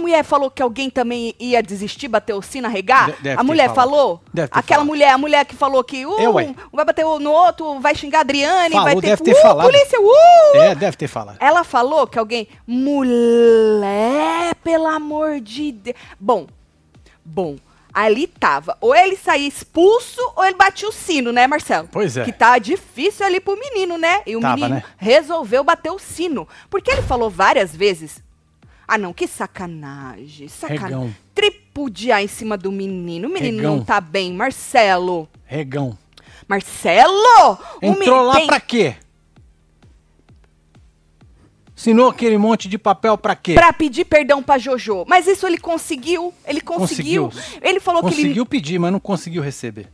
mulher falou que alguém também ia desistir, bater o sino, arregar? De- a mulher falado. falou? Deve Aquela falado. mulher, a mulher que falou que uh, um vai bater no outro, vai xingar a Adriane, Falou, vai ter, deve ter uh, falado. polícia, uh! É, deve ter falado. Ela falou que alguém. Mulher, pelo amor de Deus. Bom, bom. Ali tava. Ou ele saía expulso ou ele batia o sino, né, Marcelo? Pois é. Que tá difícil ali pro menino, né? E o Tava, menino né? resolveu bater o sino. Porque ele falou várias vezes. Ah, não, que sacanagem. Sacanagem. Tripudiar em cima do menino. O menino Regão. não tá bem, Marcelo. Regão. Marcelo! Entrou lá tem- pra quê? Assinou aquele monte de papel pra quê? Pra pedir perdão pra Jojo. Mas isso ele conseguiu. Ele conseguiu. Conseguiu. Ele falou que Conseguiu ele. pedir, mas não conseguiu receber.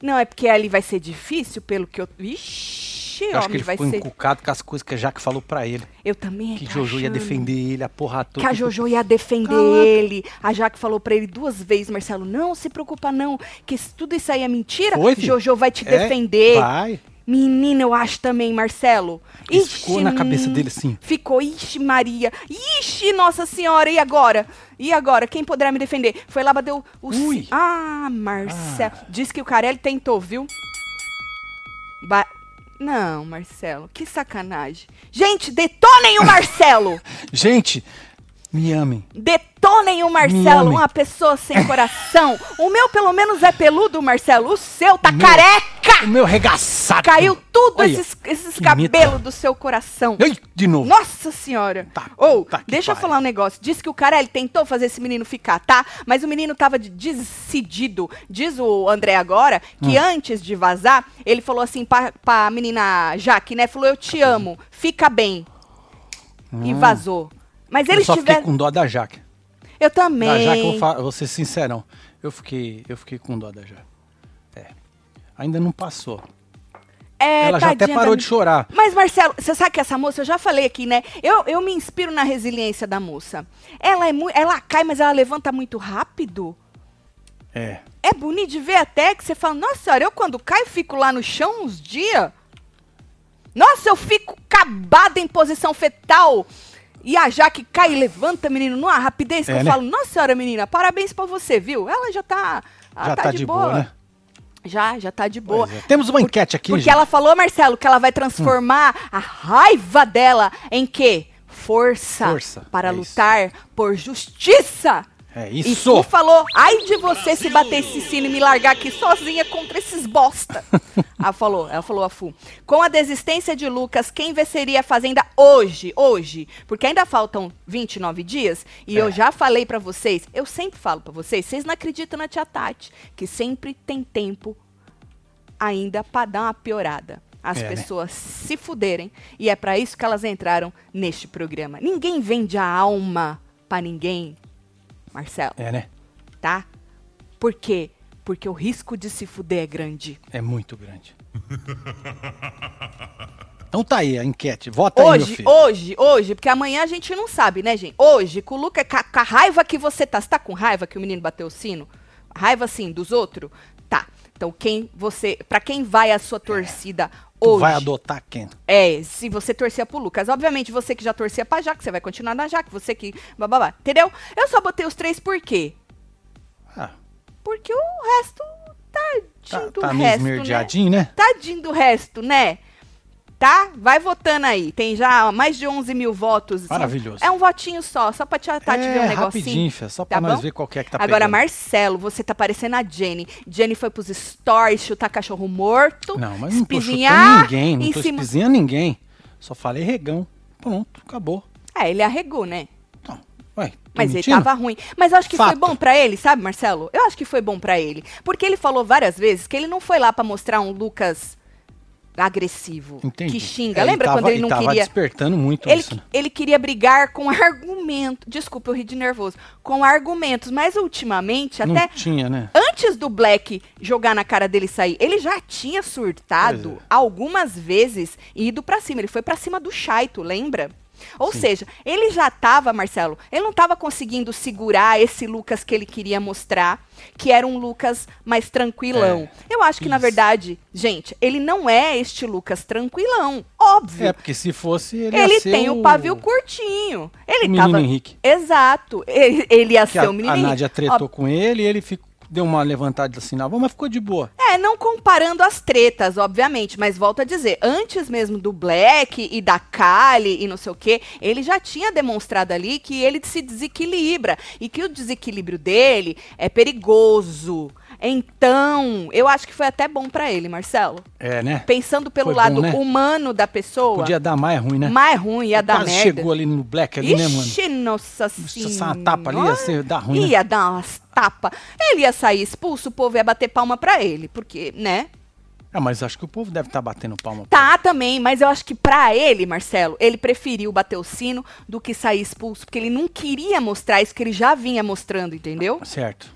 Não, é porque ali vai ser difícil, pelo que eu. Ixi, Eu acho que ele vai ficou ser. encucado com as coisas que a Jaque falou pra ele. Eu também. Que Jojo ia achando. defender ele, a porra toda. Que a Jojo ia defender Caraca. ele. A Jaque falou pra ele duas vezes, Marcelo, não se preocupa não, que se tudo isso aí é mentira, Foi? Jojo vai te É, defender. Vai. Menina, eu acho também, Marcelo. Isso ficou na cabeça dele, sim. Ficou, ixi, Maria. Ixi, Nossa Senhora, e agora? E agora? Quem poderá me defender? Foi lá, bateu o... Ui. Ah, Marcelo. Diz que o Carelli tentou, viu? Ba- Não, Marcelo, que sacanagem. Gente, detonem o Marcelo! Gente, me amem. Detonem o Marcelo, uma pessoa sem coração. O meu, pelo menos, é peludo, Marcelo. O seu tá O meu- careca! O meu regaçado. Caiu tudo Olha, esses, esses cabelos do seu coração. Ai, de novo. Nossa senhora! Tá, Ou, tá deixa eu falar um negócio. Diz que o Carelli tentou fazer esse menino ficar, tá? Mas o menino tava de- decidido. Diz o André agora que Hum. antes de vazar, ele falou assim pra, pra menina Jaque, né? Falou, eu te amo, fica bem. E vazou. Mas Hum. eu eles só tiveram. fiquei com dó da Jaque. Eu Da também. Jaque, eu vou, vou ser sincerão. Eu fiquei, eu fiquei com dó da Jaque. Ainda não passou. É, Ela já até parou da- de chorar. Mas, Marcelo, você sabe que essa moça, eu já falei aqui, né? Eu, eu me inspiro na resiliência da moça. Ela é muito. Ela cai, mas ela levanta muito rápido. É. É bonito de ver até que você fala, nossa senhora, eu quando caio fico lá no chão uns dias. Nossa, eu fico acabada em posição fetal. E a Jaque cai e levanta, menino, numa rapidez que É, eu né? falo, nossa senhora, menina, parabéns pra você, viu? Ela já tá. Ela já tá, de boa, né? Já, já tá de boa. É. Temos uma enquete aqui, Porque gente. ela falou, Marcelo, que ela vai transformar a raiva dela em quê? Força, Força, para é isso. lutar por justiça. É E isso. tu falou, ai de você se bater esse sino e me largar aqui sozinha contra esses bosta. ela falou, ela falou a Fu. Com a desistência de Lucas, quem venceria a Fazenda hoje? Hoje. Porque ainda faltam 29 dias. E É. eu já falei pra vocês, eu sempre falo pra vocês, vocês não acreditam na tia Tati, que sempre tem tempo ainda pra dar uma piorada. As É, né? pessoas se fuderem. E é pra isso que elas entraram neste programa. Ninguém vende a alma pra ninguém, Marcelo É, né? tá? Por quê? Porque o risco de se fuder é grande. É muito grande. então tá aí a enquete. Vota aí, Hoje, filho. hoje, hoje, porque amanhã a gente não sabe, né, gente? Hoje, com o Luca, com a, com a raiva que você tá. Você tá com raiva que o menino bateu o sino? Raiva, sim, dos outros? Tá. Então, quem você. Pra quem vai a sua torcida Tu hoje? vai adotar quem? É, se você torcia pro Lucas. Obviamente, você que já torcia pra Jaque, você vai continuar na Jaque. Você que. Bababá. Entendeu? Eu só botei os três por quê? Ah, Porque o resto. Tadinho tá, do tá meio resto. Né? né? Tadinho do resto, né? Tá? Vai votando aí. Tem já mais de 11 mil votos. Maravilhoso. É um votinho só, só pra tia Tati ver um é, negocinho. rapidinho, fia, só pra tá nós bom? ver qual que é que tá Agora, pegando. Marcelo, você tá parecendo a Jenny. Jenny foi pros stories chutar cachorro morto. Não, mas não tô chutando ninguém, não tô cima... espizinhando ninguém. Só falei regão. Pronto, acabou. É, ele arregou, né? Então, ué, Mas mentindo? ele tava ruim. Mas eu acho que foi Fato. bom pra ele, sabe, Marcelo? Eu acho que foi bom pra ele. Porque ele falou várias vezes que ele não foi lá pra mostrar um Lucas agressivo. Entendi. Que xinga. É, Lembra tava- quando ele não queria. despertando muito Ele, isso, né? ele queria brigar com argumento. Desculpa, eu ri de nervoso. Com argumentos. Mas ultimamente, Não até tinha, né? antes do Black jogar na cara dele e sair, ele já tinha surtado é. algumas vezes e ido pra cima. Ele foi pra cima do Chaito, lembra? Ou seja, ele já estava, Marcelo, ele não estava conseguindo segurar esse Lucas que ele queria mostrar, que era um Lucas mais tranquilão. Eu acho que, na isso. verdade, gente, ele não é este Lucas tranquilão. Óbvio. É, porque se fosse ele, Ele ia ser tem o pavio curtinho. Ele o menino tava. Henrique. Exato. Ele, ele ia Que ser a, o menino a Henrique. Nádia tretou com ele e ele ficou, deu uma levantada assim na mas ficou de boa. É, não comparando as tretas, obviamente, mas volto a dizer, antes mesmo do Black e da Kali e não sei o quê, ele já tinha demonstrado ali que ele se desequilibra e que o desequilíbrio dele é perigoso. Então, eu acho que foi até bom pra ele, Marcelo. É, né? Pensando pelo Foi bom, lado né? humano da pessoa, Podia dar mais ruim, né? mais ruim, ia dar Quase merda. chegou ali no Black ali, né, mano? Ixi, nossa Se senhora. uma tapa ali ia ser, dar ruim, né? Ia dar umas tapas. Ele ia sair expulso, o povo ia bater palma pra ele, porque, né? Ah, mas acho que o povo deve estar batendo palma. pra Tá também, mas eu acho que pra ele, Marcelo, ele preferiu bater o sino do que sair expulso, porque ele não queria mostrar isso que ele já vinha mostrando, entendeu? Certo.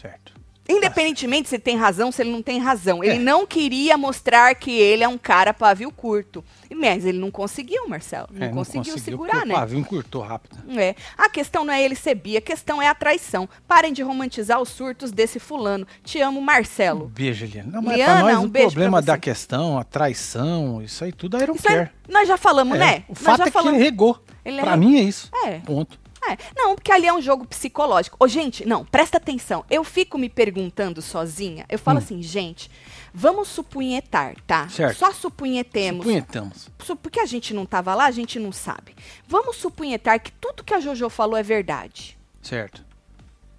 Certo. Independentemente se ele tem razão, se ele não tem razão. Ele É. não queria mostrar que ele é um cara pavio curto. Mas ele não conseguiu, Marcelo. Não, É, conseguiu, segurar, porque né? O pavio encurtou rápido. É. A questão não é ele ser bi, a questão é a traição. Parem de romantizar os surtos desse fulano. Te amo, Marcelo. Beijo, Eliane. Não, mas Liana, pra nós um o problema da questão, a traição, isso aí tudo aí não Isso aí, quer. nós já falamos, né? O nós fato já é que falamos. ele regou. Ele pra é- mim é isso. É. Ponto. É, não, porque ali é um jogo psicológico. Ô, gente, não, presta atenção. Eu fico me perguntando sozinha. Eu falo Hum. assim, gente, vamos supunhetar, tá? Certo. Só supunhetemos. Punhetamos. Su- Porque a gente não tava lá, a gente não sabe. Vamos supunhetar que tudo que a Jojo falou é verdade. Certo.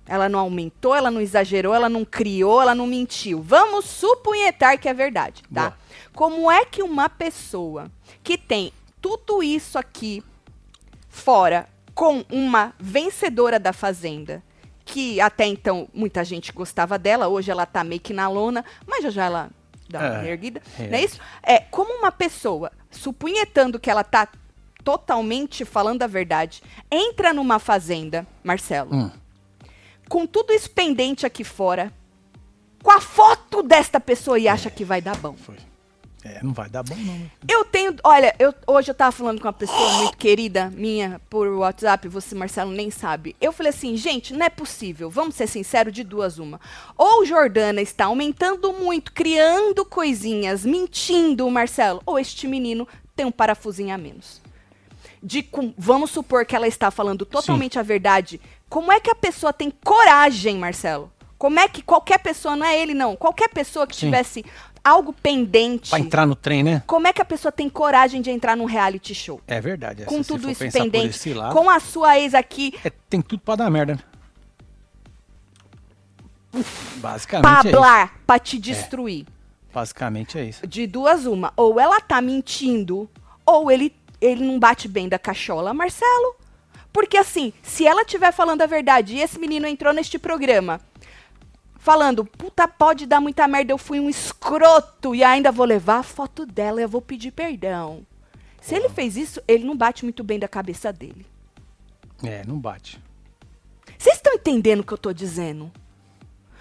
Ela não aumentou, ela não exagerou, ela não criou, ela não mentiu. Vamos supunhetar que é verdade, tá? Boa. Como é que uma pessoa que tem tudo isso aqui fora com uma vencedora da fazenda, que até então muita gente gostava dela, hoje ela tá meio que na lona, mas já já ela dá uma É, erguida, é. não é isso? É, como uma pessoa, supunhetando que ela tá totalmente falando a verdade, entra numa fazenda, Marcelo, Hum. com tudo isso pendente aqui fora, com a foto desta pessoa e acha que vai dar bom. Foi. É, não vai dar bom, não. né? Eu tenho. Olha, eu, hoje eu tava falando com uma pessoa muito querida minha por WhatsApp, você, Marcelo, nem sabe. Eu falei assim, gente, não é possível. Vamos ser sinceros, de duas uma. Ou Jordana está aumentando muito, criando coisinhas, mentindo, Marcelo, ou este menino tem um parafusinho a menos. De com- vamos supor que ela está falando totalmente a verdade. Como é que a pessoa tem coragem, Marcelo? Como é que qualquer pessoa, não é ele não, qualquer pessoa que Sim. tivesse algo pendente. Pra entrar no trem, né? Como é que a pessoa tem coragem de entrar num reality show? É verdade. com se tudo isso pendente, lado, com a sua ex aqui é, tem tudo pra dar merda, né? pra Basicamente é isso. hablar, pra te destruir. Basicamente é isso. De duas uma, ou ela tá mentindo, ou ele, ele não bate bem da cachola, Marcelo. Porque assim, se ela estiver falando a verdade e esse menino entrou neste programa falando, puta, pode dar muita merda, eu fui um escroto e ainda vou levar a foto dela e eu vou pedir perdão. Se ele fez isso, ele não bate muito bem da cabeça dele. É, não bate. Vocês estão entendendo o que eu tô dizendo?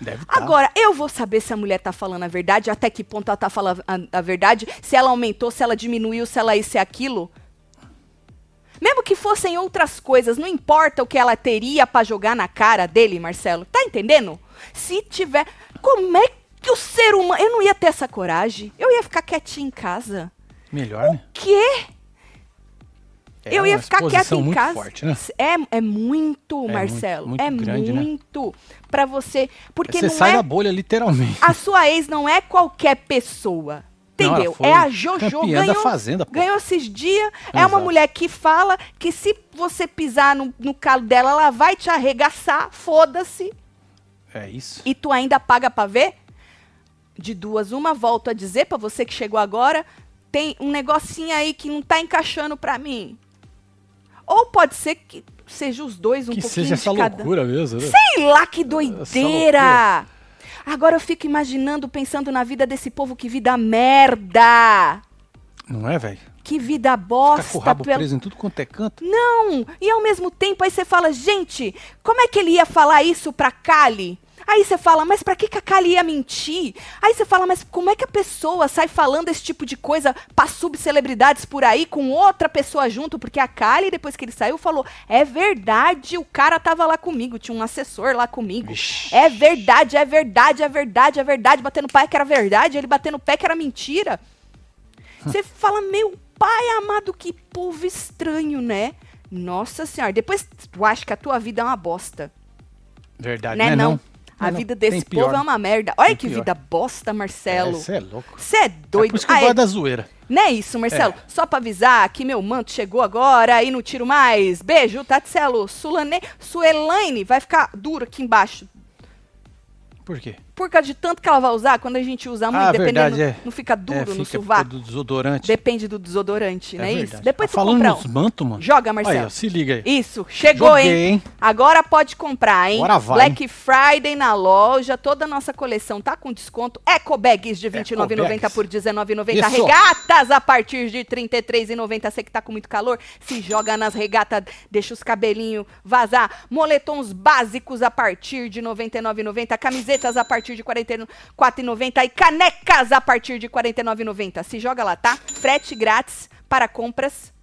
Deve tá. Agora, eu vou saber se a mulher tá falando a verdade, até que ponto ela tá falando a, a verdade, se ela aumentou, se ela diminuiu, se ela isso e aquilo. Mesmo que fossem outras coisas, não importa o que ela teria pra jogar na cara dele, Marcelo. Tá entendendo? Se tiver. Como é que o ser humano. Eu não ia ter essa coragem. Eu ia ficar quietinha em casa. Melhor, né? Quê? É eu ia uma ficar quieta em muito casa. forte, né? É, é muito, muito- Marcelo. muito é grande, né? muito pra você. Porque Você não sai é da bolha, literalmente. a sua ex não é qualquer pessoa. Não, Entendeu? foi é a Jojo ganhou, da Fazenda, pô. ganhou esses dias. É uma Exato. mulher que fala que se você pisar no, no calo dela, ela vai te arregaçar, foda-se. É isso. E tu ainda paga pra ver? De duas, uma, volto a dizer pra você que chegou agora, tem um negocinho aí que não tá encaixando pra mim. Ou pode ser que seja os dois um que pouquinho seja essa de cada. loucura mesmo, né? Sei lá que doideira! Agora eu fico imaginando, pensando na vida desse povo, que vida merda! Não é, velho? Que vida Ficar com o bosta! rabo pelo- preso em tudo quanto é canto. Não! E ao mesmo tempo aí você fala, gente, como é que ele ia falar isso pra Kali? Aí você fala, mas pra que, que a Kali ia mentir? Aí você fala, mas como é que a pessoa sai falando esse tipo de coisa pra subcelebridades por aí com outra pessoa junto? Porque a Kali, depois que ele saiu, falou: é verdade, o cara tava lá comigo, tinha um assessor lá comigo. É verdade, é verdade, é verdade, é verdade. Batendo pé que era verdade, ele batendo pé que era mentira. Você fala, meu pai amado, que povo estranho, né? Nossa senhora, depois tu acha que a tua vida é uma bosta. Verdade, Né, né? não? Não, A não. vida desse povo é né? uma merda. Olha Tem que pior. vida bosta, Marcelo. Você é louco. Você é É doido. por isso que eu Ah, é- gosto da zoeira. Não é isso, Marcelo. É. Só pra avisar que meu manto chegou agora e não tiro mais. Beijo, Tatselo. Sulane... Suelaine vai ficar duro aqui embaixo. Por quê? Por causa de tanto que ela vai usar, quando a gente usa muito, Ah, dependendo, verdade, é. não fica duro é, no fica sovaco. do desodorante. Depende do desodorante, é não é isso? verdade. Depois Tá tu falando compra nos um. mantos, mano. Joga, Marcelo. Aí, ó, se liga aí. Isso, chegou, Joguei, hein? hein? Agora pode comprar, hein? Agora vai, Black Friday na loja, toda a nossa coleção tá com desconto. Eco Bags de R$ 29,90 Ecobags. por R$ 19,90. Isso. Regatas a partir de R$ 33,90. Você que tá com muito calor, se joga nas regatas, deixa os cabelinhos vazar. Moletons básicos a partir de R$ 99,90. Camisetas a partir de R$ 44,90. E canecas a partir de R$ 49,90. Se joga lá, tá? Frete grátis para compras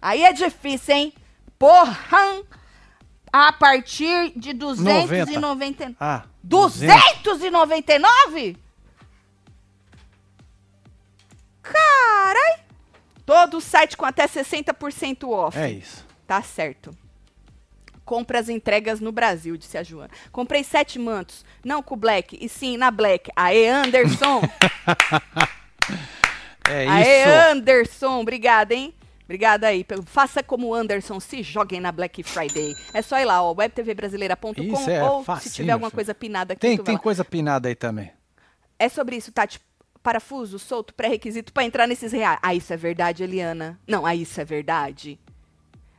Aí é difícil, hein? Porra! A partir de 290. Ah, 299? Carai! Todo site com até 60% off. É isso. Tá certo. Compras e entregas no Brasil, disse a Joana. Comprei sete mantos, não com Black, e sim na Black. Aê, Anderson! É Aê, isso. Anderson, obrigada, hein? Obrigada aí. Faça como o Anderson, se joguem na Black Friday. É só ir lá, ó, webtvbrasileira.com é ou se facinho, tiver alguma filho. coisa pinada aqui, Tem, tem coisa pinada aí também. É sobre isso, Tati. Parafuso, solto, pré-requisito pra entrar nesses reais. Ah, isso é verdade, Eliana. Não, ah, isso é verdade.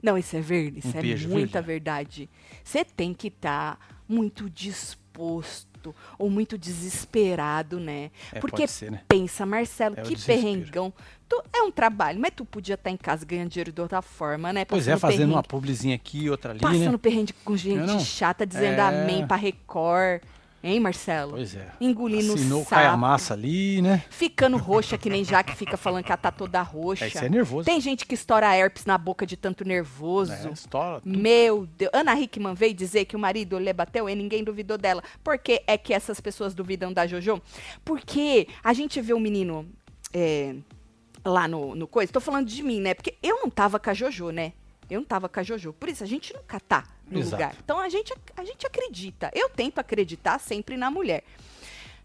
Não, isso é verdade. Isso Um é beijo, muita verdade. Você tem que estar muito disposto ou muito desesperado, né? É, Porque ser, né? pensa, Marcelo, É que perrengão. Tu, é um trabalho, mas tu podia estar em casa ganhando dinheiro de outra forma, né? Pois é, Passando fazendo uma publizinha aqui, outra ali, Passando né? perrengue com gente é chata, dizendo É. amém pra Record. Hein, Marcelo? Pois é. Engolindo Assinou o sapo. caia-massa ali, né? Ficando roxa, que nem já que fica falando que ela tá toda roxa. É, isso é nervoso. Tem gente que estoura herpes na boca de tanto nervoso. É, estoura tudo. Meu Deus. Ana Hickman veio dizer que o marido lhe bateu e ninguém duvidou dela. Por que é que essas pessoas duvidam da Jojo? Porque a gente vê o menino é, lá no, no coisa. Tô falando de mim, né? Porque eu não tava com a Jojo, né? Eu não tava com a Jojo. Por isso, a gente nunca tá no Exato. lugar. Então a gente, a gente acredita. Eu tento acreditar sempre na mulher.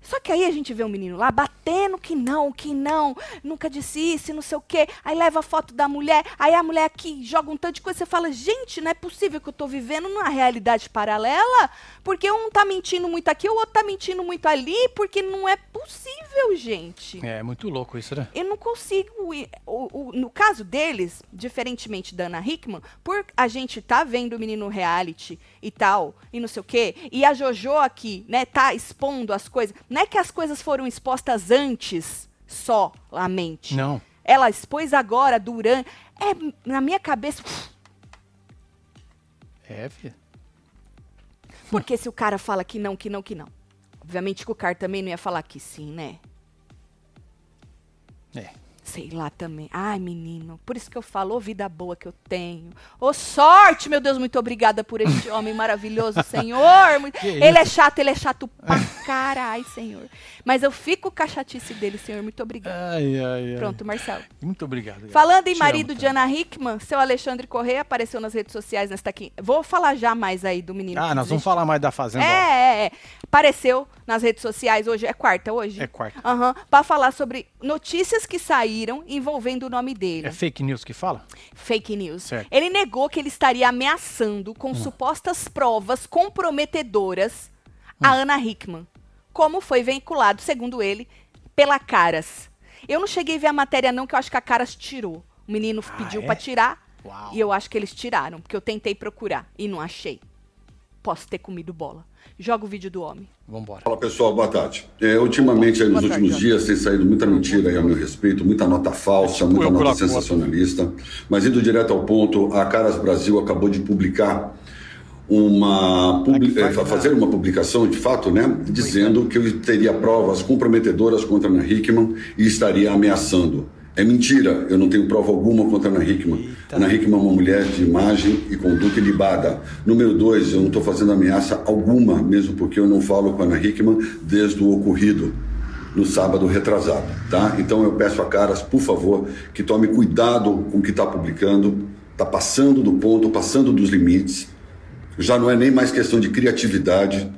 Só que aí a gente vê um menino lá batendo que não, que não, nunca disse isso, não sei o quê. Aí leva a foto da mulher, aí a mulher aqui joga um tanto de coisa. Você fala, gente, não é possível que eu tô vivendo numa realidade paralela, porque um tá mentindo muito aqui, o outro tá mentindo muito ali, porque não é possível, gente. É muito louco isso, né? Eu não consigo. ir- o- o- no caso deles, diferentemente da Ana Hickman, por a gente tá vendo o menino reality e tal, e não sei o quê, e a JoJo aqui, né, tá expondo as coisas. Não é que as coisas foram expostas antes só a mente. Não. Ela expôs agora, durante. É, na minha cabeça. É, filho. Porque se o cara fala que não, que não, que não. Obviamente que o cara também não ia falar que sim, né? É. Sei lá também. Ai, menino, por isso que eu falo, ô vida boa que eu tenho. Ô sorte, meu Deus, muito obrigada por este homem maravilhoso, Senhor. Que Ele é isso? chato, ele é chato pra caralho, Senhor. Mas eu fico com a chatice dele, Senhor. Muito obrigada. Ai, ai, ai. Pronto, Marcelo. Muito obrigado. Falando em Te marido amo de também. Ana Hickman, seu Alexandre Correia apareceu nas redes sociais nesta aqui. Vou falar já mais aí do menino. Ah, nós vamos falar mais da Fazenda. É, é, é. Apareceu nas redes sociais hoje. É quarta hoje? É quarta. Aham. Pra falar sobre notícias que saíram envolvendo o nome dele. É fake news que fala? Fake news. Certo. Hum. Ele negou que ele estaria ameaçando com supostas provas comprometedoras a Hum. Ana Hickman. Como foi vinculado, segundo ele, pela Caras. Eu não cheguei a ver a matéria, não, que eu acho que a Caras tirou. O menino pediu é? pra tirar. Uau. E eu acho que eles tiraram, porque eu tentei procurar e não achei. Posso ter comido bola. Joga o vídeo do homem. Vambora. Fala pessoal, boa tarde. É, ultimamente, aí, nos Boa últimos dias, tem saído muita mentira aí a meu respeito, muita nota falsa, muita nota sensacionalista. Mas indo direto ao ponto, a Caras Brasil acabou de publicar uma eh, fazer uma publicação de fato, né, dizendo que eu teria provas comprometedoras contra a Ana Hickman e estaria ameaçando. É mentira, eu não tenho prova alguma contra a Ana Hickman. Ana Hickman é uma mulher de imagem e conduta ilibada. Número dois, eu não estou fazendo ameaça alguma, mesmo porque eu não falo com a Ana Hickman desde o ocorrido no sábado retrasado, tá? Então eu peço a Caras, por favor, que tome cuidado com o que está publicando, está passando do ponto, passando dos limites. Já não é nem mais questão de criatividade.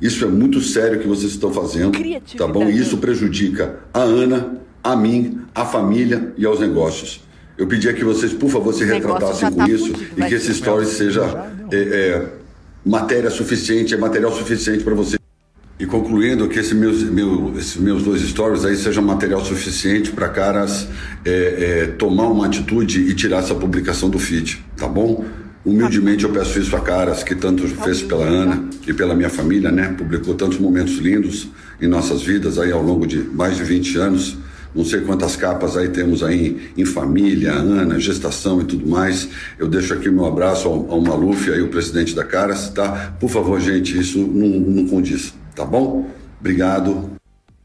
Isso é muito sério que vocês estão fazendo, tá bom? E isso prejudica a Ana, a mim, a família e aos negócios. Eu pedia que vocês, por favor, se retratassem já com tá isso fudido, e que esse story seja é, é, matéria suficiente, é material suficiente para vocês. E concluindo que esse meus, meu, esses meus dois stories aí sejam material suficiente para caras é, é, tomar uma atitude e tirar essa publicação do feed, tá bom? Humildemente eu peço isso a caras que tanto fez pela Ana e pela minha família, né? Publicou tantos momentos lindos em nossas vidas aí ao longo de mais de 20 anos. Não sei quantas capas aí temos aí em família, Ana, gestação e tudo mais. Eu deixo aqui meu abraço ao, ao Maluf, aí o presidente da Caras, tá? Por favor, gente, isso não, não condiz, tá bom? Obrigado.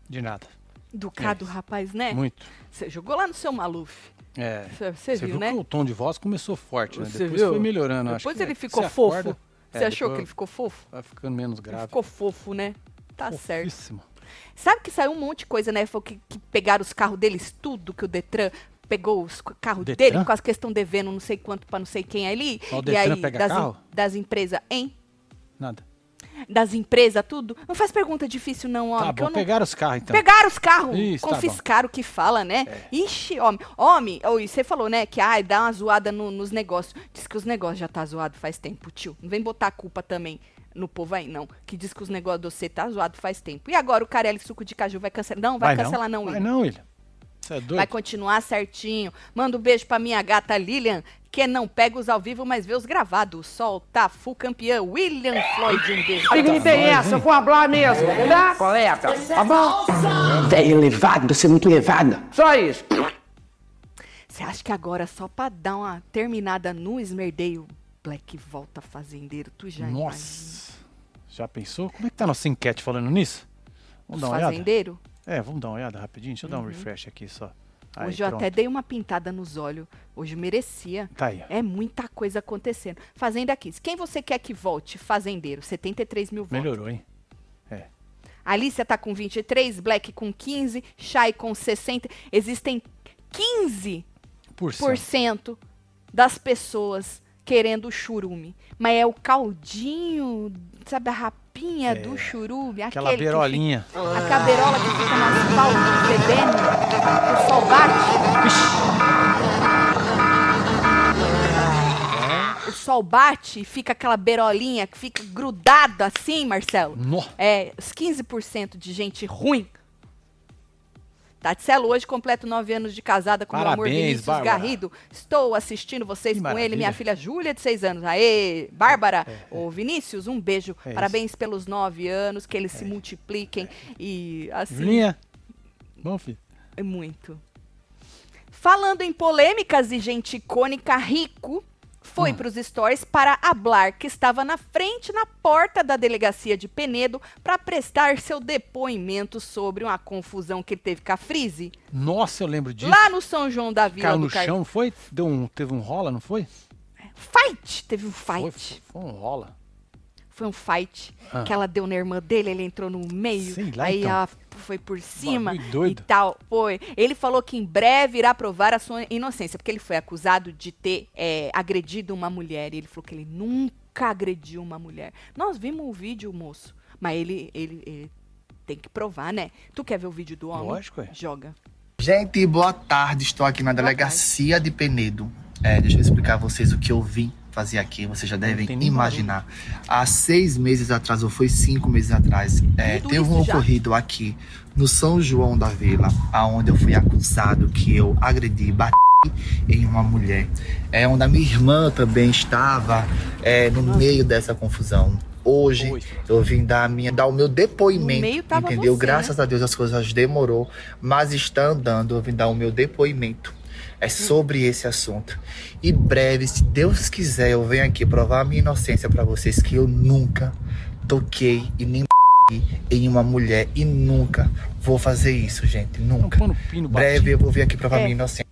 De nada. Educado, rapaz, né? Muito. Você jogou lá no seu Maluf. É. Você- você viu, né? que o tom de voz começou forte, né? Você Depois viu? foi melhorando. acho Depois ele é- ficou fofo. Você é, achou que ele ficou fofo? Vai ficando menos grave. Ficou fofo, né? Tá certo. Sabe que saiu um monte de coisa, né? Foi que, que pegaram os carros deles, tudo que o Detran pegou os carros Detran? dele com as questões devendo não sei quanto pra não sei quem ali. Ó, o e Detran aí, pega das, carro? das empresas, hein? Nada. Das empresas, tudo. Não faz pergunta difícil, não, homem. Tá que bom, não... pegaram os carros então. Pegaram os carros, Isso, tá confiscaram o que fala, né? Ixi, homem. Homem, você falou, né, que ai, dá uma zoada no- nos negócios. Diz que os negócios já tá zoado faz tempo, tio. Não vem botar a culpa também no povo aí, não. Que diz que os negócios de você tá zoado faz tempo. E agora o Carelli Suco de Caju vai cancelar? Não, vai, cancelar não, Vai William. não, William. Você é doido? Vai continuar certinho. Manda um beijo pra minha gata Lilian, que não pega os ao vivo, mas vê os gravados. O Sol tá full campeão. William Floyd, um beijo. você. tem essa, eu vou falar mesmo, tá? Colega, tá bom? Velho elevado, você é muito elevado. Só isso. Você acha que agora, só pra dar uma terminada no esmerdeio, Black volta fazendeiro? Tu já imagina? Nossa. Já pensou? Como é que tá a nossa enquete falando nisso? Vamos dar uma olhada? fazendeiro? É, vamos dar uma olhada rapidinho. Deixa eu dar um refresh aqui só. Aí, Uhum. Hoje eu pronto. até dei uma pintada nos olhos. Hoje merecia. Tá aí. É muita coisa acontecendo. Fazenda 15. Quem você quer que volte? Fazendeiro. 73 mil votos. Melhorou, hein? Alicia tá com 23, Black com 15, Shai com 60. Existem 15% Por cento das pessoas querendo churume. Mas é o caldinho, sabe, a rapinha do churume. É, Aquela beirolinha. fica- a caberola que fica no asfalto, fedendo, o sol bate. O sol bate e fica aquela beirolinha que fica grudada assim, Marcelo. Nó. É, os 15% de gente ruim. Tatselo hoje completo nove anos de casada com meu amor Parabéns, Vinícius Bárbara. Garrido. Estou assistindo vocês Que com ele, maravilha. minha filha Júlia, de seis anos. Aê, Bárbara. Ô, Vinícius, um beijo. É Parabéns pelos nove anos, que eles se multipliquem. E assim, Julinha. Bom, filho. é muito. Falando em polêmicas e gente icônica, Rico foi para os stories para hablar que estava na frente, na porta da delegacia de Penedo, para prestar seu depoimento sobre uma confusão que ele teve com a Frise, Nossa, eu lembro disso. lá no São João da Vila Caiu no Car... chão, não foi? Deu um, teve um rola, não foi? Fight! Teve um fight. Foi, foi, foi um rola. Foi um fight Ah. que ela deu na irmã dele, ele entrou no meio, Sei lá, aí então. ela foi por cima e tal. Foi. Ele falou que em breve irá provar a sua inocência, porque ele foi acusado de ter é, agredido uma mulher. E ele falou que ele nunca agrediu uma mulher. Nós vimos o vídeo, moço, mas ele, ele, ele tem que provar, né? Tu quer ver o vídeo do homem? Lógico, é. Joga. Gente, boa tarde. Estou aqui na delegacia de Penedo. É, deixa eu explicar a vocês o que eu vim fazer aqui. Vocês já devem imaginar. Há seis meses atrás, ou foi cinco meses atrás, é, teve um já? ocorrido aqui no São João da Vila, aonde eu fui acusado que eu agredi, bati em uma mulher. É onde a minha irmã também estava é, no meio dessa confusão. Hoje Foi. eu vim dar, minha, dar o meu depoimento, entendeu? você, Graças a Deus as coisas demorou, mas está andando. Eu vim dar o meu depoimento. É sobre esse assunto. E breve, se Deus quiser, eu venho aqui provar a minha inocência para vocês que eu nunca toquei e nem em uma mulher e nunca vou fazer isso, gente, nunca. Breve eu vou vir aqui provar é. minha inocência.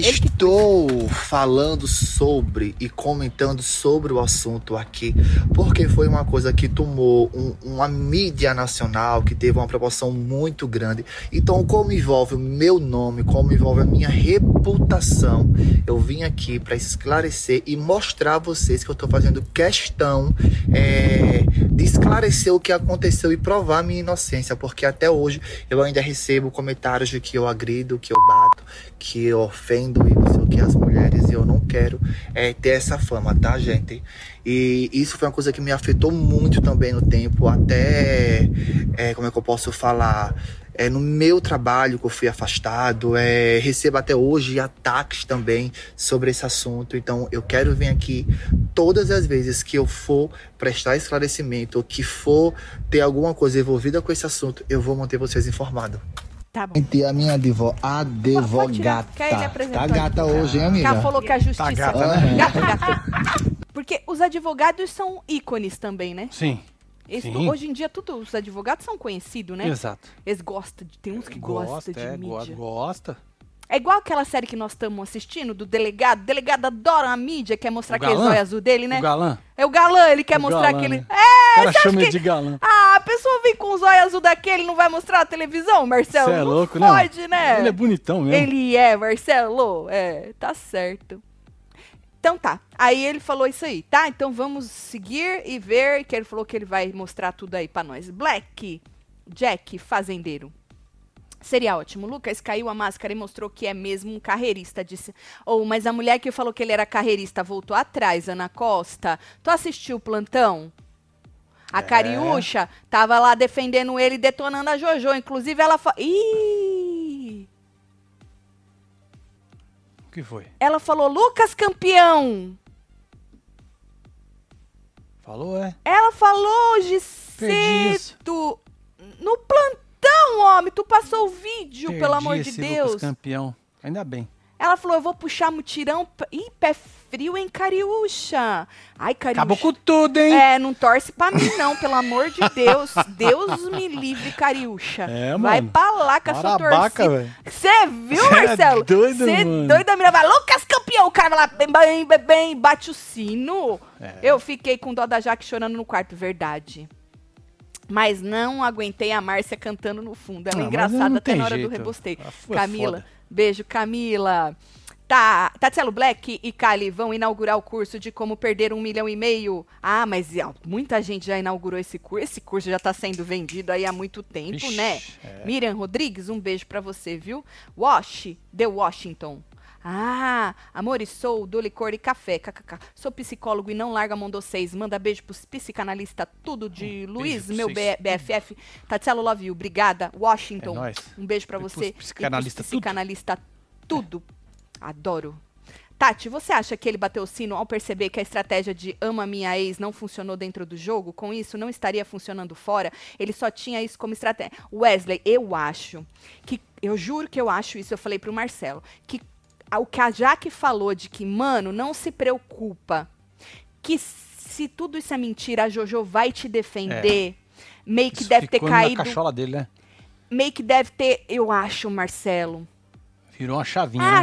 Estou falando sobre e comentando sobre o assunto aqui porque foi uma coisa que tomou um, uma mídia nacional que teve uma proporção muito grande. Então, como envolve o meu nome, como envolve a minha reputação, eu vim aqui para esclarecer e mostrar a vocês que eu estou fazendo questão é, de esclarecer o que aconteceu e provar minha inocência, porque até hoje eu ainda recebo comentários de que eu agrido, que eu bato, que eu ofendo e não sei o que as mulheres e eu não quero é, ter essa fama, tá, gente? E isso foi uma coisa que me afetou muito também no tempo, até, é, como é que eu posso falar? É, no meu trabalho que eu fui afastado, é, recebo até hoje ataques também sobre esse assunto. Então eu quero vir aqui todas as vezes que eu for prestar esclarecimento que for ter alguma coisa envolvida com esse assunto, eu vou manter vocês informados. Tá bom. E a minha advo, advogata. Tá gata hoje, hein, amiga? Ela falou que a justiça. Tá gata, né? Gato, gato. Porque os advogados são ícones também, né? Sim. Esse, hoje em dia, tudo, os advogados são conhecidos, né? Exato. Eles gostam de. Tem uns que gosta, gostam de é, mídia. Gosta. É igual aquela série que nós estamos assistindo, do delegado. O delegado adora a mídia, quer mostrar O aquele galã? zóio azul dele, né? O galã. É o galã, ele quer O mostrar galã, aquele. né? É, O cara você acha chama que... de galã. Ah, a pessoa vem com o zóio azul daquele não vai mostrar a televisão, Marcelo? Você é não louco, pode, né? né? Ele é bonitão mesmo. Ele é, Marcelo? É, tá certo. Então tá. Aí ele falou isso aí, tá? Então vamos seguir e ver que ele falou que ele vai mostrar tudo aí pra nós. Black, Jack, fazendeiro. Seria ótimo. Lucas caiu a máscara e mostrou que é mesmo um carreirista. Disse. Ou, mas a mulher que falou que ele era carreirista voltou atrás, Ana Costa. Tu assistiu o plantão? A É. Cariúcha tava lá defendendo ele e detonando a Jojo. Inclusive, ela falou. Ih! O que foi? Ela falou, Lucas campeão! Falou, é? Ela falou, isso. Giceto! No plantão, homem! Tu passou o vídeo, Perdi pelo amor de Deus! Lucas campeão. Ainda bem. Ela falou, eu vou puxar mutirão. Ih, pé frio, hein, Cariúcha? Ai, Cariúcha. Acabou com tudo, hein? É, não torce pra mim, não, pelo amor de Deus. Deus me livre, Cariúcha. É, Vai mano. pra lá com a sua torcida. velho. Você viu, é Marcelo? doido, Cê mano. doido, a menina vai, Lucas campeão. O cara vai lá, bem, bem, bem, bem, bate o sino. É. Eu fiquei com dó da Jaque chorando no quarto, verdade. Mas não aguentei a Márcia cantando no fundo. Ela é Ah, engraçada até na hora do jeito. rebostei. Ah, foi Camila, foda. beijo, Camila. Tá, Tatielo Black e Kali vão inaugurar o curso de como perder um milhão e meio. Ah, mas ó, muita gente já inaugurou esse curso. Esse curso já tá sendo vendido aí há muito tempo, Ixi, né? é. Miriam Rodrigues, um beijo pra você, viu? Wash, The Washington. Ah, amores, sou do licor e café, kkk. Sou psicólogo e não larga a mão dos seis. Manda beijo pros psicanalista tudo de Luiz, pra meu. B- BFF. Tatielo Love you, obrigada. Washington, É um beijo pra E pros você. psicanalista e pros tudo. psicanalista tudo. Adoro. Tati, você acha que ele bateu o sino ao perceber que a estratégia de ama minha ex não funcionou dentro do jogo? Com isso, não estaria funcionando fora? Ele só tinha isso como estratégia. Wesley, eu acho que. Eu juro que eu acho isso. Eu falei pro Marcelo. Que o que a Jaque falou de que, mano, não se preocupa. Que se tudo isso é mentira, a Jojo vai te defender. Meio que Isso deve ter caído. na cachola dele, né? Meio que deve ter. Eu acho, Marcelo. Virou uma chavinha, né?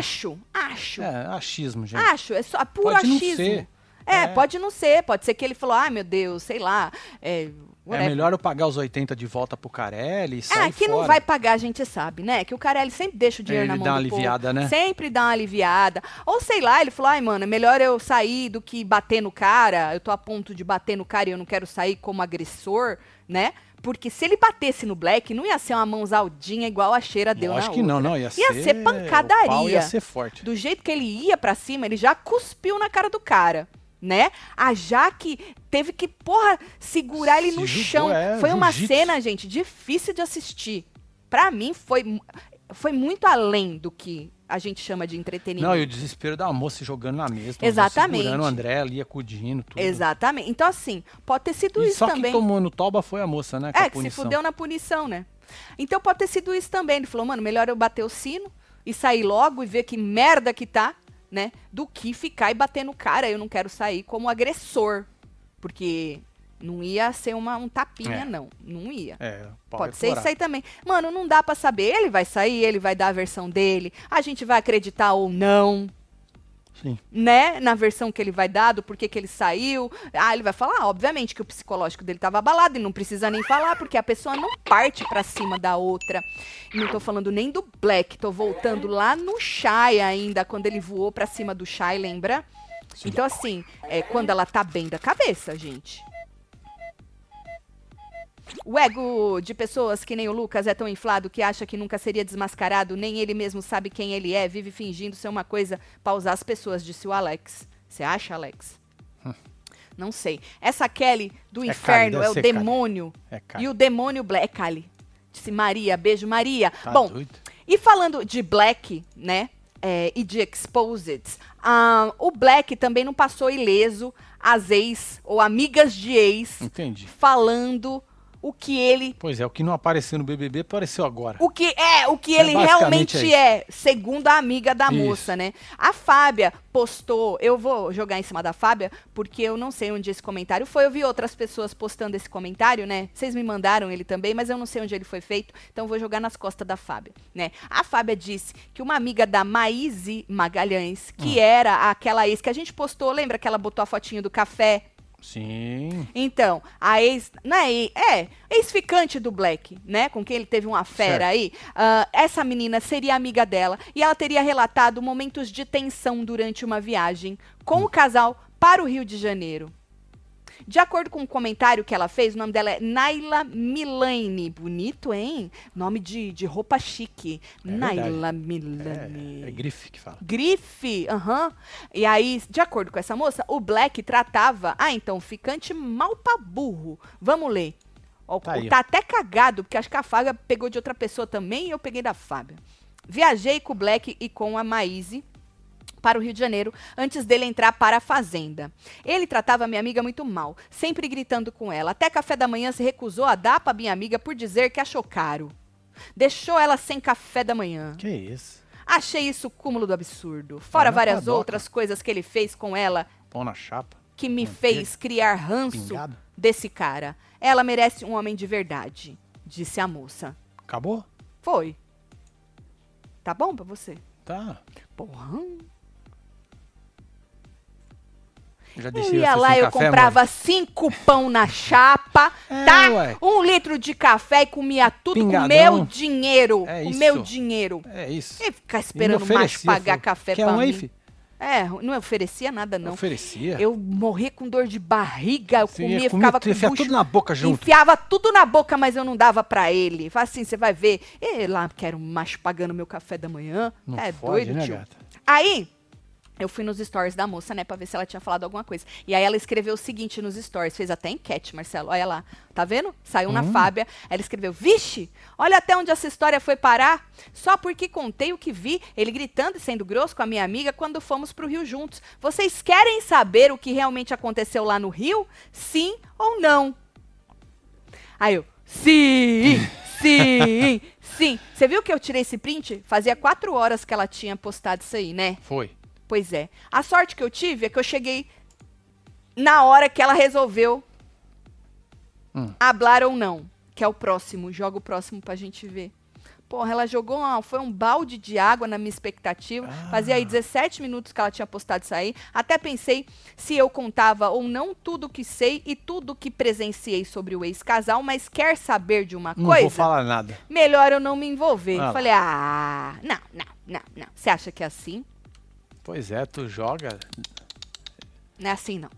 Acho. É, achismo, gente. Acho, é só puro Pode não achismo. ser. É, É. pode não ser. Pode ser que ele falou, ai meu Deus, sei lá. É, É melhor eu pagar os 80 de volta pro Carelli e sair É, que não fora. vai pagar, a gente sabe, né? Que o Carelli sempre deixa o dinheiro Ele na mão dá uma do povo. aliviada, né? Sempre dá uma aliviada. Ou sei lá, ele falou, ai, mano, é melhor eu sair do que bater no cara. Eu tô a ponto de bater no cara e eu não quero sair como agressor, né? Porque se ele batesse no Black, não ia ser uma mãozaldinha igual a cheira deu Lógico na que não, outra. não. Ia, Ia ser pancadaria. O pau ia ser forte. Do jeito que ele ia pra cima, ele já cuspiu na cara do cara, né? A Jaque teve que, porra, segurar ele Se no jogou, chão. é, foi uma cena, gente, difícil de assistir. Pra mim, foi, foi muito além do que a gente chama de entretenimento. Não, e o desespero da moça jogando na mesa. Exatamente. Segurando o André ali, acudindo, tudo. Exatamente. Então, assim, pode ter sido E isso só também. quem tomou no toba foi a moça, né? É, que se fudeu na punição, né? Então pode ter sido isso também. Ele falou, mano, melhor eu bater o sino e sair logo e ver que merda que tá, né? Do que ficar e bater no cara. Eu não quero sair como agressor. Porque não ia ser uma, um tapinha, É. não. Não ia. É, Pode ser explorar. isso aí também. Mano, não dá pra saber. Ele vai sair, ele vai dar a versão dele. A gente vai acreditar ou não, Sim. né? Na versão que ele vai dar, do porquê que ele saiu. Ah, ele vai falar, obviamente, que o psicológico dele tava abalado e não precisa nem falar, porque a pessoa não parte pra cima da outra. Não tô falando nem do Black, tô voltando lá no Shai ainda, quando ele voou pra cima do Shai, lembra? Então, assim, é quando ela tá bem da cabeça, gente. O ego de pessoas que nem o Lucas é tão inflado que acha que nunca seria desmascarado, nem ele mesmo sabe quem ele é, vive fingindo ser uma coisa pra usar as pessoas, disse o Alex. Você acha, Alex? Não sei. Essa Kelly do Hum. É inferno Kali, é o demônio. É. E o demônio Black. É Kali. Disse Maria. Beijo, Maria. Tá Bom, doido. e falando de Black, né? é, e de Exposed, o Black também não passou ileso as ex ou amigas de ex Entendi. falando o que ele Pois é, o que não apareceu no BBB apareceu agora. o que é, o que É, ele realmente é é, segundo a amiga da Isso. moça, né? A Fábia postou, eu vou jogar em cima da Fábia, porque eu não sei onde esse comentário foi. Eu vi outras pessoas postando esse comentário, né? Vocês me mandaram ele também, mas eu não sei onde ele foi feito, então vou jogar nas costas da Fábia, né? A Fábia disse que uma amiga da Maíse Magalhães, que Hum. era aquela ex que a gente postou, lembra que ela botou a fotinho do café? Sim. Então, a ex. Não é, é ex-ficante do Black, né? Com quem ele teve uma fera aí. ah, essa menina seria amiga dela e ela teria relatado momentos de tensão durante uma viagem com o casal para o Rio de Janeiro. De acordo com um comentário que ela fez, o nome dela é Naila Milane. Bonito, hein? Nome de, de roupa chique. É Naila verdade. Milane. É, é grife que fala. Grife, aham. E aí, de acordo com essa moça, o Black tratava. Ah, então, ficante mal pra burro. Vamos ler. Ó, Tá tá, até cagado, porque acho que a Fábia pegou de outra pessoa também e eu peguei da Fábia. Viajei com o Black e com a Maíse para o Rio de Janeiro antes dele entrar para a fazenda. Ele tratava minha amiga muito mal, sempre gritando com ela. Até café da manhã se recusou a dar para minha amiga por dizer que achou caro. Deixou ela sem café da manhã. Que isso? Achei isso o cúmulo do absurdo. Fora não várias outras coisas que ele fez com ela Pão na chapa. que me Manteiga. fez criar ranço Pingado. desse cara. Ela merece um homem de verdade, disse a moça. Acabou? Foi. Tá bom pra você? Tá. Porra. Eu ia lá, eu café, comprava cinco pão na chapa, É, tá? ué. Um litro de café e comia tudo Pingadão. com meu dinheiro. É isso. meu dinheiro. É isso. E ficar esperando o macho oferecia, pagar falou, café Quer pra um mim. aí, fi? É, não oferecia nada, não. Oferecia. Eu morria com dor de barriga, eu Você comia, comer, ficava com bucho, tudo na boca junto. enfiava tudo na boca, mas eu não dava pra ele. Fala assim, você vai ver, e lá quero um macho pagando meu café da manhã. Não é fode, doido, né, tio. gata? Aí, eu fui nos stories da moça, né, pra ver se ela tinha falado alguma coisa. E aí ela escreveu o seguinte nos stories, fez até enquete, Marcelo. Olha lá, tá vendo? Saiu na Hum. Fábia. Ela escreveu: Vixe, olha até onde essa história foi parar. Só porque contei o que vi, ele gritando e sendo grosso com a minha amiga quando fomos pro Rio juntos. Vocês querem saber o que realmente aconteceu lá no Rio? Sim ou não? Aí eu, sim, sim, sim. Você viu que eu tirei esse print? Fazia quatro horas que ela tinha postado isso aí, né? Foi. Pois é. A sorte que eu tive é que eu cheguei na hora que ela resolveu Hum. hablar ou não. Que é o próximo. Joga o próximo pra gente ver. Porra, ela jogou, uma- foi um balde de água na minha expectativa. Fazia Ah. aí 17 minutos que ela tinha postado isso aí. Até pensei se eu contava ou não tudo que sei e tudo que presenciei sobre o ex-casal, mas quer saber de uma Não coisa? vou falar nada. Melhor eu não me envolver. Ah. Falei, ah, não, não, não, não. Você acha que é assim? Pois é, tu joga. Não é assim, não.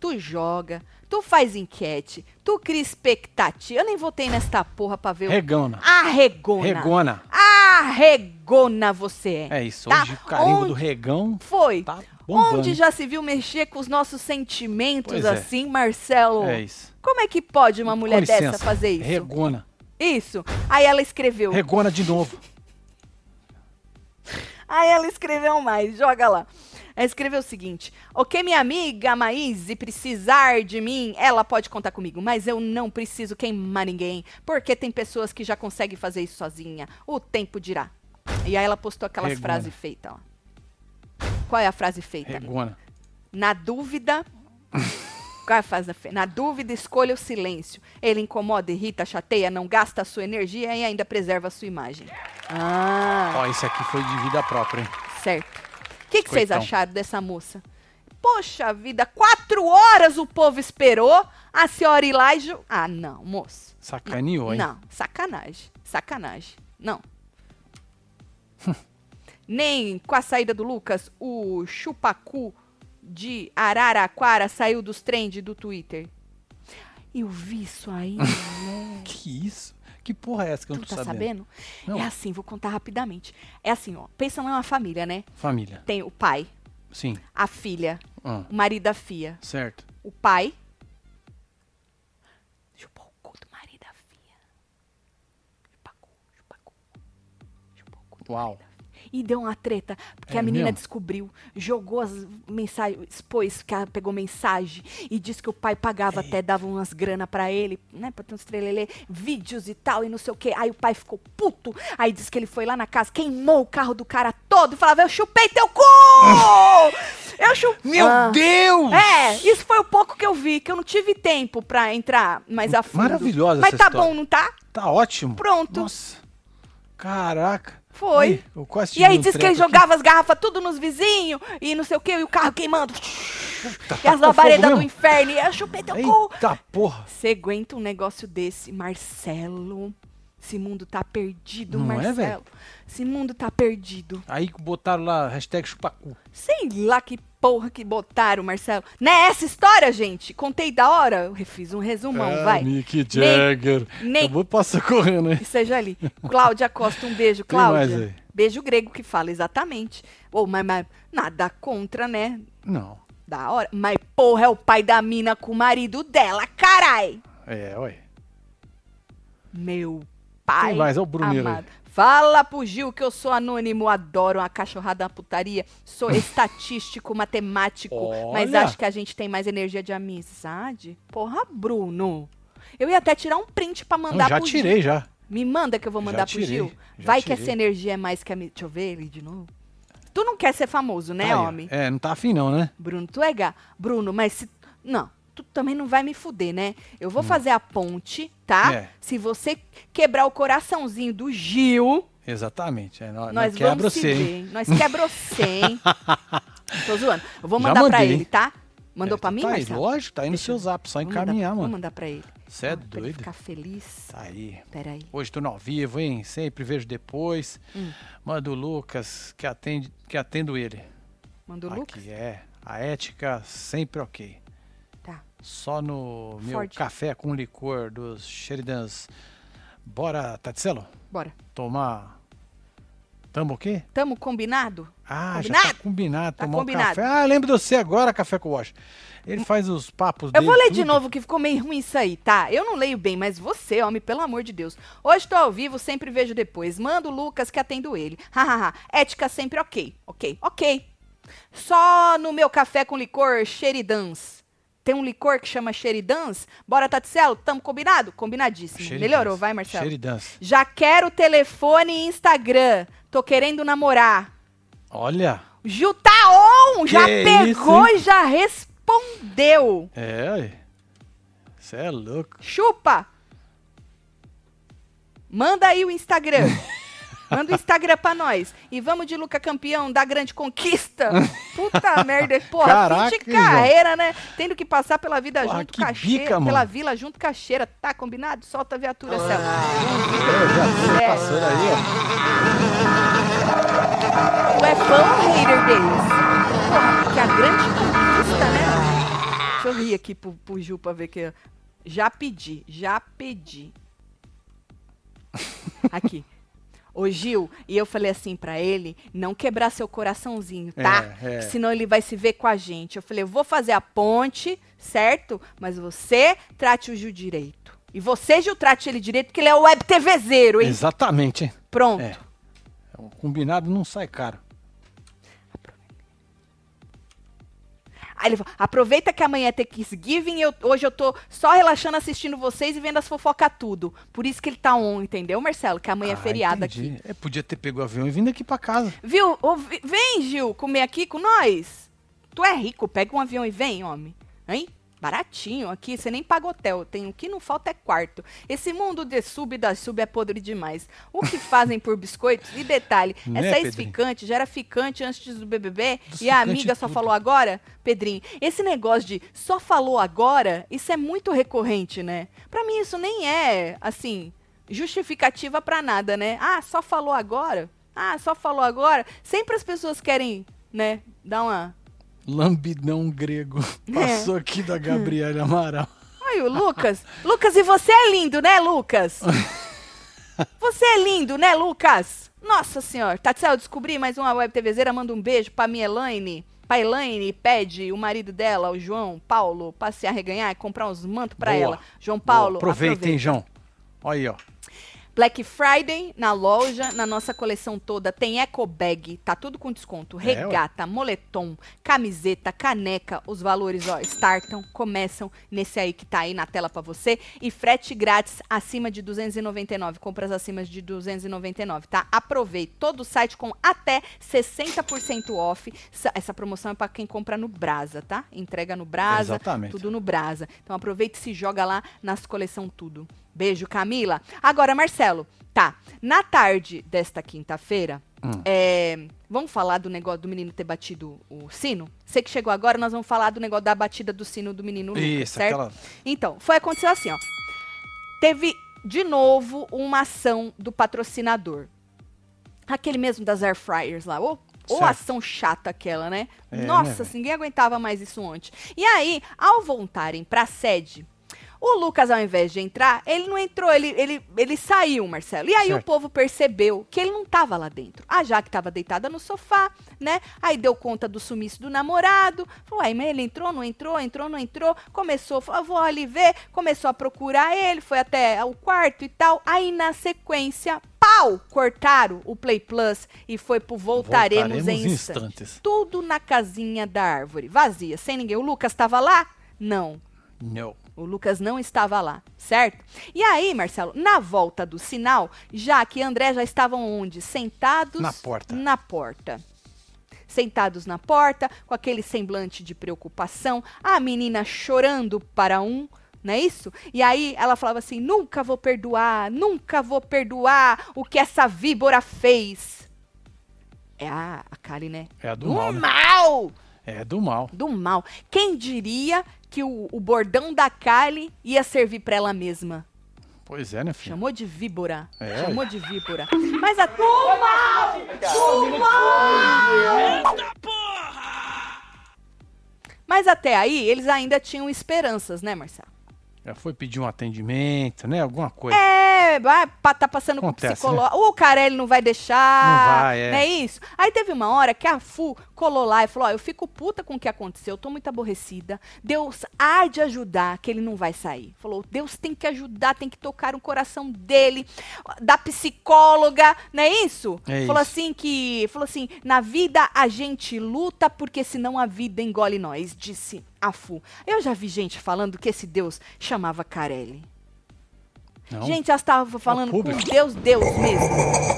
Tu joga, tu faz enquete, tu cria expectativa. Eu nem votei nesta porra pra ver o... Regona. Arregona. Regona. Arregona você é. É isso. Tá? Hoje o carimbo Onde- do regão Foi. tá bombando. Onde já se viu mexer com os nossos sentimentos Pois é. assim, Marcelo? É isso. Como é que pode uma mulher dessa fazer isso? Regona. Isso. Aí ela escreveu. Regona de novo. Aí ela escreveu mais, joga lá. Ela escreveu o seguinte: Ok, minha amiga Maíse precisar de mim, ela pode contar comigo, mas eu não preciso queimar ninguém, porque tem pessoas que já conseguem fazer isso sozinha. O tempo dirá. E aí ela postou aquelas Regona. frases feitas, ó. Qual é a frase feita? Regona. Na dúvida. Qual é a feita? Na dúvida, escolha o silêncio. Ele incomoda, irrita, chateia, não gasta a sua energia e ainda preserva a sua imagem. Ah, Ó, esse aqui foi de vida própria, hein? certo. O que, que vocês acharam dessa moça? Poxa vida, quatro horas o povo esperou a senhora e. ju- Ah, não, moço. Sacaneou, hein? Não, sacanagem. Sacanagem. Não. Nem com a saída do Lucas, o chupacu de Araraquara saiu dos trends do Twitter. Eu vi isso aí, né? Que isso? Que porra é essa que eu Tu não tô tá sabendo? sabendo? É assim, vou contar rapidamente. É assim, ó. Pensa numa família, né? Família. Tem o pai, Sim. a filha, Ah, o marido da filha. certo. O pai. Chupou o cu do marido da filha. Chupacu, chupacu. Chupou o cu do Uau. marido da filha. E deu uma treta, porque É a menina mesmo? descobriu, jogou as mensagens, expôs que ela pegou mensagem e disse que o pai pagava até, dava umas grana pra ele, né, pra ter uns trelelê, vídeos e tal, e não sei o quê. Aí o pai ficou puto, aí disse que ele foi lá na casa, queimou o carro do cara todo e falava, eu chupei teu cu! eu chupei... Meu Deus! É, isso foi o pouco que eu vi, que eu não tive tempo pra entrar mais a fundo. Maravilhosa Mas tá história. bom, não tá? Tá ótimo. Pronto. Nossa. Caraca. Foi. Ai, E aí disse que ele jogava as garrafas tudo nos vizinhos e não sei o que, e o carro queimando. e as labaredas do inferno, e eu chupei teu cu. Eita porra. Você aguenta um negócio desse, Marcelo? Esse mundo tá perdido, Não é, Marcelo. velho? Esse mundo tá perdido. Aí botaram lá, hashtag chupacu. Sei lá que porra que botaram, Marcelo. Não é essa história, gente? Contei da hora? Eu fiz um resumão, Ah, vai. Nem- Jagger. nem- Eu vou passar correndo, hein? Que seja ali. Cláudia Costa, um beijo, Cláudia. Beijo grego que fala, exatamente. Ô, mas, mas nada contra, né? Não. Da hora. Mas, porra, é o pai da mina com o marido dela, carai! É, ué. Meu pai. Quem mais? É o Bruneiro aí. Fala pro Gil que eu sou anônimo, adoro uma cachorrada na putaria. Sou estatístico, matemático, mas Olha. acho que a gente tem mais energia de amizade. Porra, Bruno. Eu ia até tirar um print pra Não, mandar já pro tirei, já. Gil. Me manda que eu vou Já mandar pro tirei, Gil. já Vai que tirei. essa energia é mais que a... Deixa eu ver ele de novo. Tu não quer ser famoso, né, ó. homem? É, não tá afim não, né? Bruno, tu é ga... Bruno, mas se... Não, tu também não vai me fuder, né? Eu vou fazer a ponte, tá? É. Se você quebrar o coraçãozinho do Gil, Exatamente. É, nós, nós quebra vamos você, hein? Nós quebra você, hein? Tô zoando. Eu vou mandar pra mandei, ele, tá? Mandou É, pra mim, tá aí, lógico, tá aí no Deixa seu eu- zap, só Vou encaminhar, Vou mano. mandar pra ele. Você é Ah, Pra doido. ficar feliz. Tá aí. Peraí. Hoje tô no ao vivo, hein? Sempre vejo depois. Hum. Manda o Lucas, que, atende, que atendo ele. Mandou o Aqui Lucas? é. A ética sempre ok. Só no meu Forte. café com licor dos Sheridans. Bora, Tatselo? Bora. Tomar. Tamo o quê? Tamo combinado? Ah, já Combinado? tá combinado. Tá tomar um combinado. café. Ah, lembro de você agora, Café com Wash. Ele faz os papos Eu dele. vou ler de tudo. novo que ficou meio ruim isso aí, tá? Eu não leio bem, mas você, homem, pelo amor de Deus. Hoje tô ao vivo, sempre vejo depois. Manda o Lucas que atendo ele. Hahaha. Ética sempre ok. Ok, ok. Só no meu café com licor Sheridans. Tem um licor que chama Sheridans? Bora, Tatselo? Tamo combinado? Combinadíssimo. Melhorou, vai, Marcelo. Sheridans. Já quero telefone e Instagram. Tô querendo namorar. Olha. Gil tá on! Já Que pegou isso, e já respondeu. É. Você é louco. Chupa! Manda aí o Instagram. Manda o Instagram pra nós. E vamos de Luca campeão da grande conquista. Puta merda. Porra, Caraca, fim de hein, João? carreira, né? Tendo que passar pela vida Porra, junto que com a bica. Pela vila junto com a cheira. Tá combinado? Solta a viatura, Céu. Eu já tô É. passando aí, ó. Tu é fã ou hater deles? Porra, porque a grande conquista, né? Deixa eu rir aqui pro, pro Ju pra ver que. Já pedi, já pedi. Aqui. Ô Gil, e eu falei assim pra ele, não quebrar seu coraçãozinho, tá? É, é. Senão ele vai se ver com a gente. Eu falei, eu vou fazer a ponte, certo? Mas você trate o Gil direito. E você, Gil, trate ele direito, porque ele é o web TVzeiro, hein? Exatamente? Pronto. É. O combinado não sai caro. Aí ele falou, aproveita que amanhã é Thanksgiving, eu, hoje eu tô só relaxando assistindo vocês e vendo as fofocas tudo. Por isso que ele tá on, entendeu, Marcelo? Que amanhã é Ah, feriado entendi. aqui. É, podia ter pego o avião e vindo aqui pra casa. Viu? Ô, vem, Gil, comer aqui com nós. Tu é rico, pega um avião e vem, homem. Hein? Baratinho aqui, você nem paga hotel. Tem o que não falta é quarto. Esse mundo de sub e da sub é podre demais. O que fazem por biscoitos? E detalhe, Né, essa ex-ficante já era ficante antes do BBB Do e a amiga só tudo. falou agora? Pedrinho, esse negócio de só falou agora, isso é muito recorrente, né? Pra mim isso nem é, assim, justificativa pra nada, né? Ah, só falou agora? Ah, só falou agora? Sempre as pessoas querem, né, dar uma Lambidão grego. É. Passou aqui da Gabriela Amaral. Ai, o Lucas. Lucas, e você é lindo, né, Lucas? Você é lindo, né, Lucas? Nossa senhora. Tatiana, eu descobri mais uma web TVzeira. Manda um beijo pra minha Elaine. Pra Elaine, pede o marido dela, o João Paulo, passear, reganhar e comprar uns mantos pra Boa. ela. João Paulo, Boa. Aproveita, hein, João? Olha aí, ó. Black Friday na loja, na nossa coleção toda, tem eco bag, tá tudo com desconto. É, Regata, moletom, camiseta, caneca, os valores, ó, startam, começam nesse aí que tá aí na tela pra você e frete grátis acima de 299, compras acima de 299, tá? Aproveite todo o site com até 60% off. Essa- promoção é pra quem compra no Brasa, tá? Entrega no Brasa, Exatamente. tudo no Brasa. Então aproveite e se joga lá nas coleção tudo. Beijo, Camila. Agora, Marcelo, tá. Na tarde desta quinta-feira, Hum. é, vamos falar do negócio do menino ter batido o sino? Você que chegou agora, nós vamos falar do negócio da batida do sino do menino Lucas, Isso, certo? aquela. Então, foi acontecer assim, ó. Teve de novo uma ação do patrocinador. Aquele mesmo das air fryers lá. Ô, Certo. ação chata aquela, né? É, né, Nossa, velho? ninguém aguentava mais isso ontem. E aí, ao voltarem pra sede, o Lucas, ao invés de entrar, ele não entrou, ele, ele, ele saiu, Marcelo. E aí Certo. o povo percebeu que ele não tava lá dentro. A Jaque tava deitada no sofá, né? Aí deu conta do sumiço do namorado. Falou, aí, mas ele entrou, não entrou, entrou, não entrou. Começou, falou, "Ah, vou ali ver. Começou a procurar ele, foi até o quarto e tal. Aí, na sequência, pau! Cortaram o Play Plus e foi pro Voltaremos, Voltaremos em em instantes. instantes. Tudo na casinha da árvore, vazia, sem ninguém. O Lucas estava lá? Não. Não. O Lucas não estava lá, certo? E aí, Marcelo, na volta do sinal, Jaque e André já estavam onde? Sentados Na porta. Na porta. Sentados na porta, com aquele semblante de preocupação, a menina chorando para um, não é isso? E aí ela falava assim: nunca vou perdoar, nunca vou perdoar o que essa víbora fez. É a, a Kali, né? É a do Do mal, né? mal! É do mal. do mal. Quem diria que o, o bordão da Kylie ia servir pra ela mesma? Pois é, né, filho? Chamou de víbora. É. Chamou de víbora. Mas a... Do mal! Do mal! Mas até aí, eles ainda tinham esperanças, né, Marcelo? Já foi pedir um atendimento, né? Alguma coisa. É, vai, tá passando Acontece, com psicólogo. O Carelli não vai deixar. Não vai, é. Não é isso? Aí teve uma hora que a Fu colou lá e falou: Ó, eu fico puta com o que aconteceu, eu tô muito aborrecida. Deus há de ajudar, que ele não vai sair. Falou: Deus tem que ajudar, tem que tocar o coração dele, da psicóloga, não é isso? É falou isso. assim que. Falou assim: na vida a gente luta porque senão a vida engole nós, disse a Fu. Eu já vi gente falando que esse Deus chamava Carelli. Não. Gente, elas estavam falando com. Deus, Deus mesmo.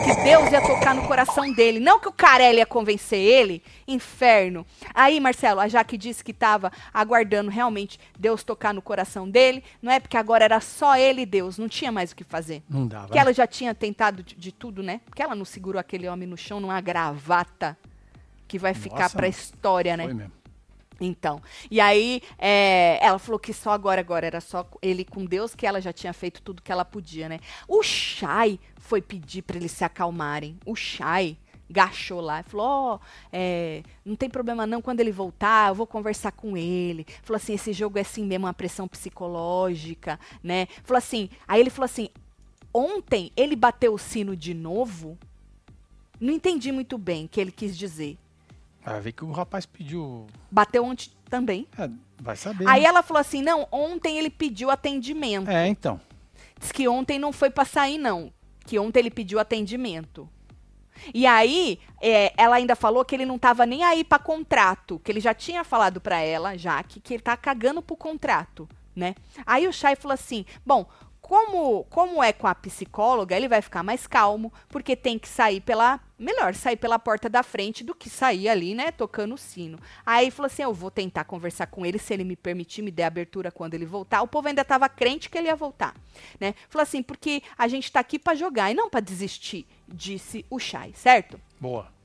Que Deus ia tocar no coração dele. Não que o Carelli ia convencer ele. Inferno. Aí, Marcelo, a Jaque disse que estava aguardando realmente Deus tocar no coração dele. Não é porque agora era só ele e Deus. Não tinha mais o que fazer. Não dava. Que ela já tinha tentado de, de tudo, né? Porque ela não segurou aquele homem no chão numa gravata que vai ficar Nossa, pra mano. história, né? Foi mesmo. Então, e aí é, ela falou que só agora, agora era só ele com Deus que ela já tinha feito tudo que ela podia, né? O Shai foi pedir pra eles se acalmarem. O Shai gachou lá e falou: Ó, é, não tem problema não, quando ele voltar, eu vou conversar com ele. Falou assim: esse jogo é assim mesmo, uma pressão psicológica, né? Falou assim, aí ele falou assim: ontem ele bateu o sino de novo. Não entendi muito bem o que ele quis dizer. Vai ver que o rapaz pediu. Bateu ontem também. É, vai saber. Aí né? ela falou assim: não, ontem ele pediu atendimento. É, então. Diz que ontem não foi pra sair, não. Que ontem ele pediu atendimento. E aí, é, ela ainda falou que ele não tava nem aí pra contrato, que ele já tinha falado pra ela, já, que, que ele tá cagando pro contrato, né? Aí o Chay falou assim: bom, como, como é com a psicóloga, ele vai ficar mais calmo, porque tem que sair pela. Melhor sair pela porta da frente do que sair ali, né? Tocando o sino. Aí falou assim: eu vou tentar conversar com ele, se ele me permitir, me der abertura quando ele voltar. O povo ainda tava crente que ele ia voltar, né? Falou assim: porque a gente tá aqui para jogar e não para desistir, disse o Chay, certo? Boa.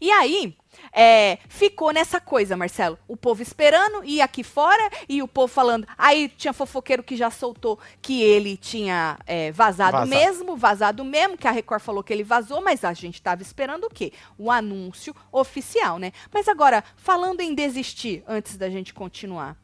E aí, é, ficou nessa coisa, Marcelo. O povo esperando, e aqui fora, e o povo falando. Aí tinha fofoqueiro que já soltou que ele tinha é, vazado, Vazado. mesmo, vazado mesmo, que a Record falou que ele vazou, mas a gente tava esperando o quê? O anúncio oficial, né? Mas agora, falando em desistir, antes da gente continuar.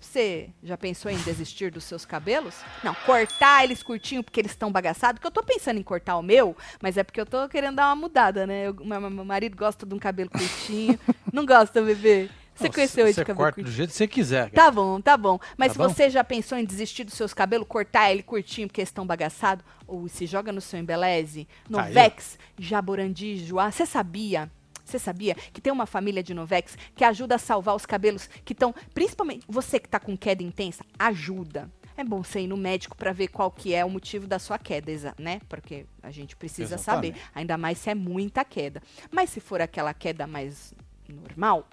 Você já pensou em desistir dos seus cabelos? Não, cortar eles curtinho porque eles estão bagaçados. Porque eu tô pensando em cortar o meu, mas é porque eu tô querendo dar uma mudada, né? Eu- meu, meu marido gosta de um cabelo curtinho. Não gosta, bebê? Você Não, conheceu ele de Você cabelo corta curtinho? do jeito que você quiser. Tá bom, tá bom. Mas Tá se bom? você já pensou em desistir dos seus cabelos, cortar ele curtinho porque eles estão bagaçados, ou se joga no seu embeleze, no ó. Vex, Jaborandi, Joá, você sabia? Você sabia que tem uma família de Novex que ajuda a salvar os cabelos que estão, principalmente você que tá com queda intensa, ajuda. É bom você ir no médico para ver qual que é o motivo da sua queda, né? Porque a gente precisa Exatamente. saber, ainda mais se é muita queda. Mas se for aquela queda mais normal,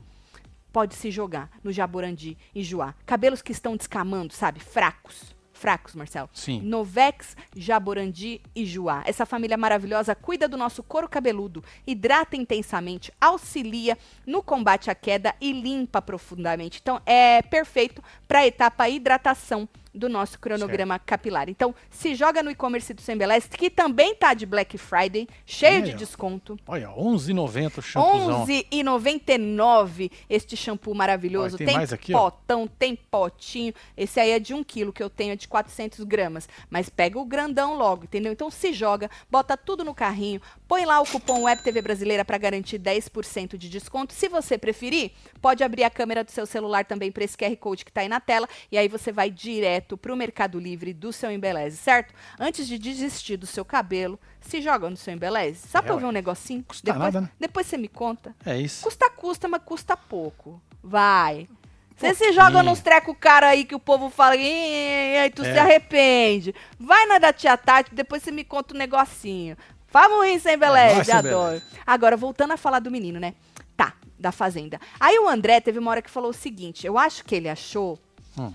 pode se jogar no Jaborandi e Joá. Cabelos que estão descamando, sabe? Fracos. Fracos, Marcelo. Sim. Novex, Jaborandi e Joá. Essa família maravilhosa cuida do nosso couro cabeludo, hidrata intensamente, auxilia no combate à queda e limpa profundamente. Então, é perfeito para a etapa hidratação do nosso cronograma capilar. Então, se joga no e-commerce do Sembeleste, que também tá de Black Friday, cheio de ó. desconto. Olha, 11,90 o shampoozão. 11,99 este shampoo maravilhoso. Olha, tem tem mais aqui, ó. potão, tem potinho. Esse aí é de 1 quilo, que eu tenho é de 400 gramas. Mas pega o grandão logo, entendeu? Então se joga, bota tudo no carrinho, põe lá o cupom WebTV Brasileira para garantir 10% de desconto. Se você preferir, pode abrir a câmera do seu celular também para esse QR Code que tá aí na tela. E aí você vai direto pro Mercado Livre do seu Embeleze, certo? Antes de desistir do seu cabelo, se joga no seu Embeleze. Só É, pra ver um negocinho? Custa depois, nada, né? depois você me conta. É isso. Custa, custa, mas custa pouco. Vai. Você se joga nos treco cara aí que o povo fala, e aí tu se É. arrepende. Vai na da tia Tati, depois você me conta um negocinho. Vamos rir sem beleza, adoro. beleza. Agora, voltando a falar do menino, né? Tá, da Fazenda. Aí o André teve uma hora que falou o seguinte, eu acho que ele achou, Hum.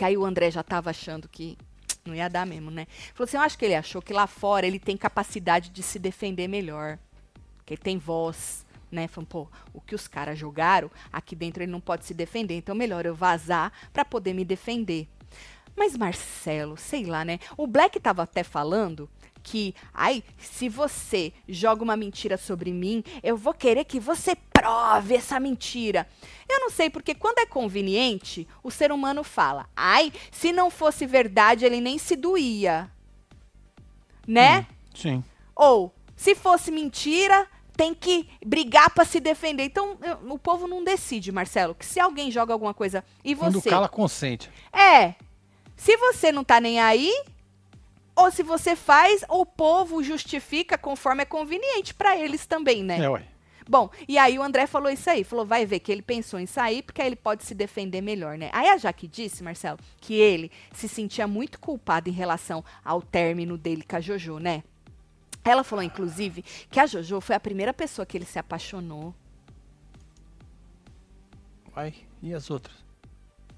Que aí o André já tava achando que não ia dar mesmo, né? Falou assim, eu acho que ele achou que lá fora ele tem capacidade de se defender melhor que ele tem voz, né? Falando, pô, o que os caras jogaram, aqui dentro ele não pode se defender, então melhor eu vazar pra poder me defender. Mas Marcelo, sei lá, né? O Black tava até falando que, ai, se você joga uma mentira sobre mim, eu vou querer que você prove essa mentira. Eu não sei, porque quando é conveniente, o ser humano fala, ai, se não fosse verdade, ele nem se doía. Né? Sim. Ou, se fosse mentira, tem que brigar pra se defender. Então, eu- o povo não decide, Marcelo, que se alguém joga alguma coisa e Quando você. cala, consente. É. Se você não tá nem aí, ou se você faz, o povo justifica conforme é conveniente pra eles também, né? É, ué. Bom, e aí o André falou isso aí, falou, vai ver que ele pensou em sair, porque aí ele pode se defender melhor, né? Aí a Jaque disse, Marcelo, que ele se sentia muito culpado em relação ao término dele com a Jojo, né? Ela falou, inclusive, que a Jojo foi a primeira pessoa que ele se apaixonou. Vai. E as outras?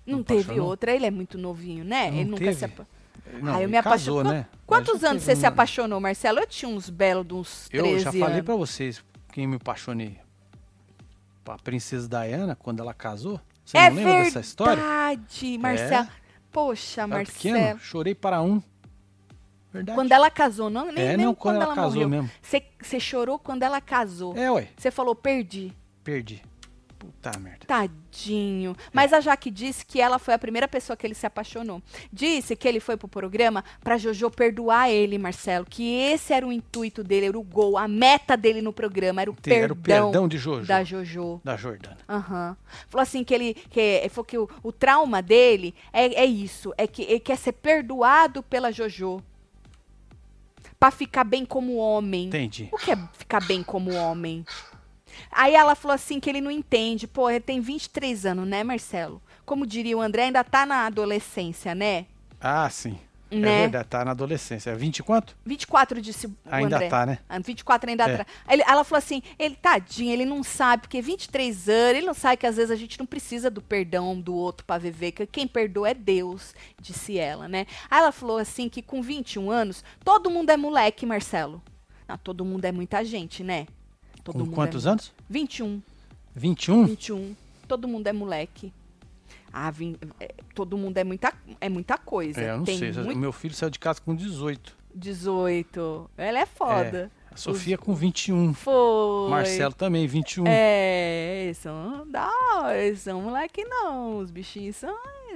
Não, Não teve apaixonou? outra, ele é muito novinho, né? Não ele nunca teve? se apa... Não, ah, eu me apaixonei. né? Quantos anos você se um- apaixonou, Marcelo? Eu tinha uns belos de uns 13 Eu já falei pra vocês quem me apaixonei. Pra princesa Diana, quando ela casou. Você é não lembra dessa história? verdade, Marcelo. Poxa, Era Marcelo. pequeno, chorei para um. Verdade. Quando ela casou, não, nem, É, nem não, quando ela casou morreu. mesmo. Você você chorou quando ela casou. É, ué. Você falou, perdi. Perdi. Puta merda. Tadinho. Mas a Jaque disse que ela foi a primeira pessoa que ele se apaixonou. Disse que ele foi pro programa pra Jojo perdoar ele, Marcelo. Que esse era o intuito dele, era o gol, a meta dele no programa, era o Tem- perdão, Era o perdão de Jojo. da Jojo. Da Jordana. Aham. Falou assim que ele que, falou que o, o trauma dele é, é isso, é que ele quer ser perdoado pela Jojo. Pra ficar bem como homem. Entendi. O que é ficar bem como homem? Aí ela falou assim que ele não entende. Pô, ele tem 23 anos, né, Marcelo? Como diria o André, ainda tá na adolescência, né? Ah, sim. É Né? verdade, tá na adolescência. É 20 e quanto? 24 disse o Ainda André. tá, né? Ah, 24 ainda É. Ele- ela falou assim, ele tadinho, ele não sabe, porque 23 anos, ele não sabe que às vezes a gente não precisa do perdão do outro pra viver, que quem perdoa é Deus, disse ela, né? Aí ela falou assim que com 21 anos, todo mundo é moleque, Marcelo. Não, todo mundo é muita gente, né? Todo Com mundo quantos é... anos? 21. 21? 21. Todo mundo é moleque. Ah, vim- é, todo mundo é muita, é muita coisa. É, eu não Tem sei. muito- O meu filho saiu de casa com 18. 18. Ela é foda. A Sofia com 21. Foi. Marcelo também, 21. É, são, eles são moleque não. Os bichinhos são,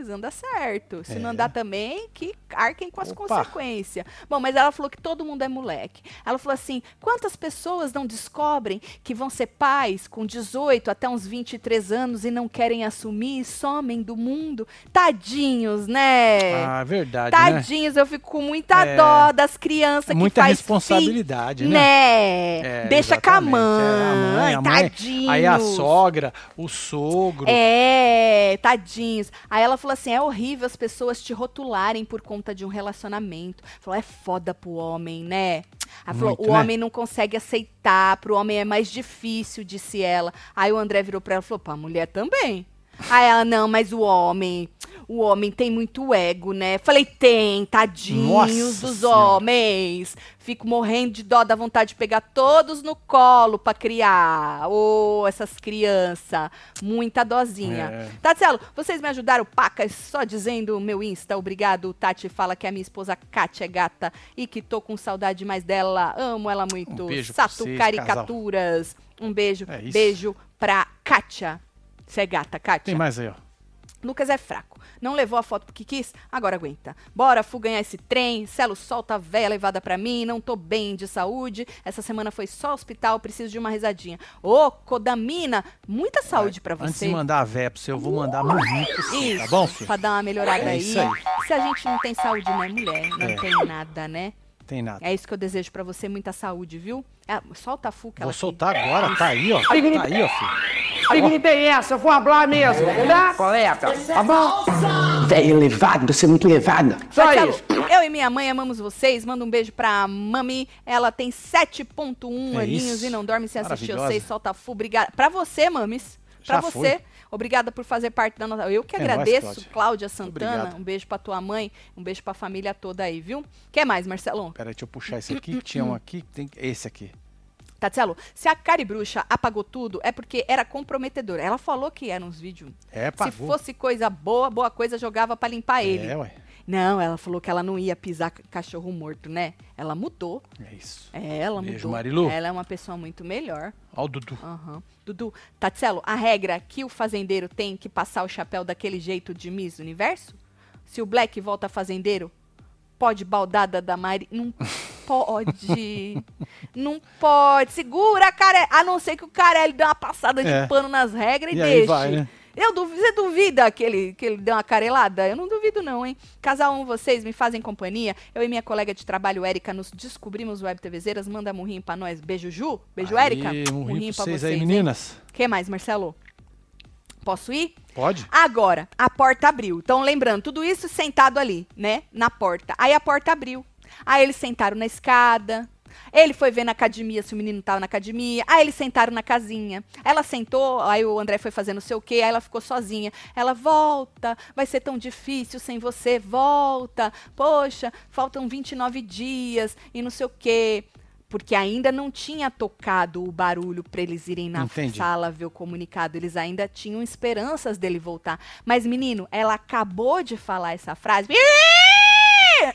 andam certo. Se não É. andar também, que arquem com as Opa. consequências. Bom, mas ela falou que todo mundo é moleque. Ela falou assim: quantas pessoas não descobrem que vão ser pais com 18 até uns 23 anos e não querem assumir e somem do mundo? Tadinhos, né? Ah, verdade, né? Tadinhos, eu fico com muita É. dó das crianças que Muita responsabilidade, fi- né? né? Deixa com a exatamente. mãe, É, a mãe, tadinhos. Aí a sogra, o sogro. É, tadinhos. Aí ela falou assim: é horrível as pessoas te rotularem por conta de um relacionamento. Falou, é foda pro homem, né? Ela falou, Muito, o né? homem não consegue aceitar, pro homem é mais difícil, disse ela. Aí o André virou pra ela e falou, pra mulher também. Aí ela, não, mas o homem, o homem tem muito ego, né? Falei, tem, tadinhos Nossa dos Senhora. homens. Fico morrendo de dó, da vontade de pegar todos no colo pra criar. Ô, essas crianças. Muita dozinha. É. Tatielo, vocês me ajudaram, pacas, só dizendo o meu Insta. Obrigado. Tati fala que a minha esposa Kátia é gata e que tô com saudade mais dela. Amo ela muito. Um beijo Sato vocês, Caricaturas. Um beijo. É beijo pra Kátia. Você é gata, Kátia. Tem mais aí, ó. Lucas é fraco. Não levou a foto porque quis, agora aguenta. Bora, Fu, ganhar esse trem. Celo solta a véia levada pra mim. Não tô bem de saúde. Essa semana foi só hospital. Preciso de uma risadinha. Ô, Codamina, muita saúde pra Antes você. de mandar a véia pra você, eu vou mandar muito. Isso, Tá bom, filho? Pra dar uma melhorada É aí. aí. Se a gente não tem saúde, não é mulher. Não É. tem nada, né? Tem nada. É isso que eu desejo pra você. Muita saúde, viu? É, solta a Fu que Vou ela soltar agora, tá aí, ó. Tá aí, ó, filho. Que grita é essa? Eu vou falar mesmo. Tá? Colega, tá bom? Velho levado, você é muito levada. Só Marcelo, isso. eu e minha mãe amamos vocês. Manda um beijo pra mami. Ela tem 7.1 É aninhos isso. e não dorme sem assistir vocês. Solta fu. Obrigada. Pra você, mames. Pra Já você. foi. Obrigada por fazer parte da nossa. Eu que É nóis, agradeço, Cláudia. Cláudia Santana. Obrigado. Um beijo pra tua mãe. Um beijo pra família toda aí, viu? Quer mais, Marcelão? Pera aí, deixa eu puxar esse aqui. que Tinha um aqui. Tem esse aqui. Tatielo, se a Cari Bruxa apagou tudo, é porque era comprometedor. Ela falou que eram uns vídeos. É, Se pagou. fosse coisa boa, boa coisa, jogava pra limpar ele. É, ué. Não, ela falou que ela não ia pisar cachorro morto, né? Ela mudou. É isso. É, ela Beijo, mudou. Marilu. Ela é uma pessoa muito melhor. Ó o Dudu. Aham. Dudu, Tatselo, a regra que o fazendeiro tem que passar o chapéu daquele jeito de Miss Universo? Se o Black volta fazendeiro, pode baldada da Mari? Não pode. Não pode. Segura, cara. A não ser que o Carelli dê uma passada de É. pano nas regras e, E aí deixe. vai, né? Eu duvido, você duvida que ele, que ele deu uma carelada? Eu não duvido não, hein? Casal um, vocês me fazem companhia. Eu e minha colega de trabalho, Érica, nos descobrimos Web TVzeiras. Manda murrinho pra nós. Beijo, Ju. Beijo, Aí, Érica. Murrinho pra vocês aí, hein? meninas. que mais, Marcelo? Posso ir? Pode? Agora, a porta abriu. Então, lembrando, tudo isso sentado ali, né? Na porta. Aí a porta abriu. Aí eles sentaram na escada. Ele foi ver na academia se o menino tava na academia. Aí eles sentaram na casinha. Ela sentou, aí o André foi fazer não sei o quê, aí ela ficou sozinha. Ela volta, vai ser tão difícil sem você, volta. Poxa, faltam 29 dias e não sei o quê. Porque ainda não tinha tocado o barulho para eles irem na Entendi. sala ver o comunicado. Eles ainda tinham esperanças dele voltar. Mas, menino, ela acabou de falar essa frase.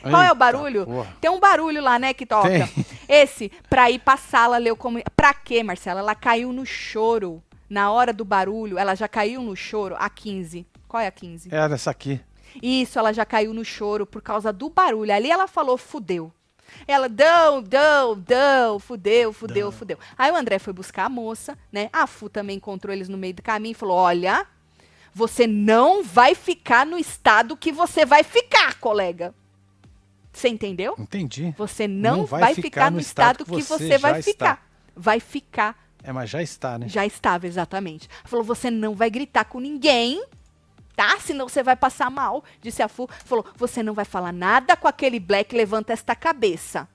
Qual é o Eita barulho? porra. Tem um barulho lá, né, que toca. Tem. Esse, pra ir pra sala ler o comunicado. Pra quê, Marcela? Ela caiu no choro. Na hora do barulho, ela já caiu no choro. A 15. Qual é a 15? É essa aqui. Isso, ela já caiu no choro por causa do barulho. Ali ela falou, fudeu. Ela, dão, dão, dão, fudeu, fudeu, fudeu. Aí o André foi buscar a moça, né? A Fu também encontrou eles no meio do caminho e falou: Olha, você não vai ficar no estado que você vai ficar, colega. Você entendeu? Entendi. Você não, vai, ficar, no estado, que você, vai já ficar. está. Vai ficar. É, mas já está, né? Já estava, exatamente. Falou, você não vai gritar com ninguém, tá? Senão você vai passar mal, disse a Fu. Falou, você não vai falar nada com aquele Black, levanta esta cabeça.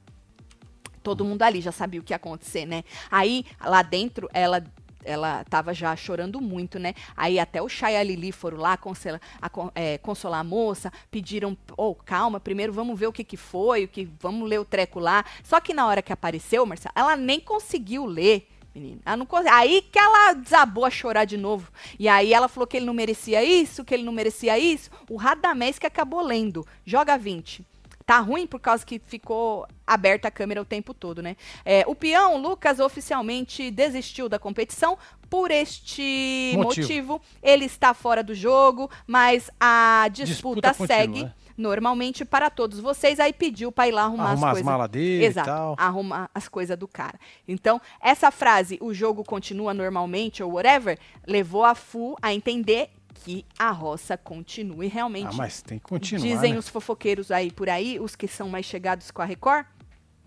Todo mundo ali já sabia o que ia acontecer, né? Aí, lá dentro, ela ela tava já chorando muito, né? Aí até o Chay e a Lili foram lá consolar a, é, consolar a moça, pediram, oh, calma, primeiro vamos ver o que que foi, o que vamos ler o treco lá. Só que na hora que apareceu, Marcelo, ela nem conseguiu ler. Menina, ela não cons- aí que ela desabou a chorar de novo. E aí ela falou que ele não merecia isso, que ele não merecia isso. O Radamés que acabou lendo. Joga 20. Tá ruim por causa que ficou aberta a câmera o tempo todo, né? É, o peão, Lucas, oficialmente desistiu da competição por este Motivo. motivo. Ele está fora do jogo, mas a disputa, Disputa continua, segue né? Normalmente para todos vocês. Aí pediu para ir lá arrumar, Arrumar as as coisas. malas dele e Exato, tal. arrumar as coisas do cara. Então, essa frase, o jogo continua normalmente ou whatever, levou a Fu a entender que a roça continua e realmente Ah, mas tem que continuar, Dizem né? os fofoqueiros aí por aí, os que são mais chegados com a Record,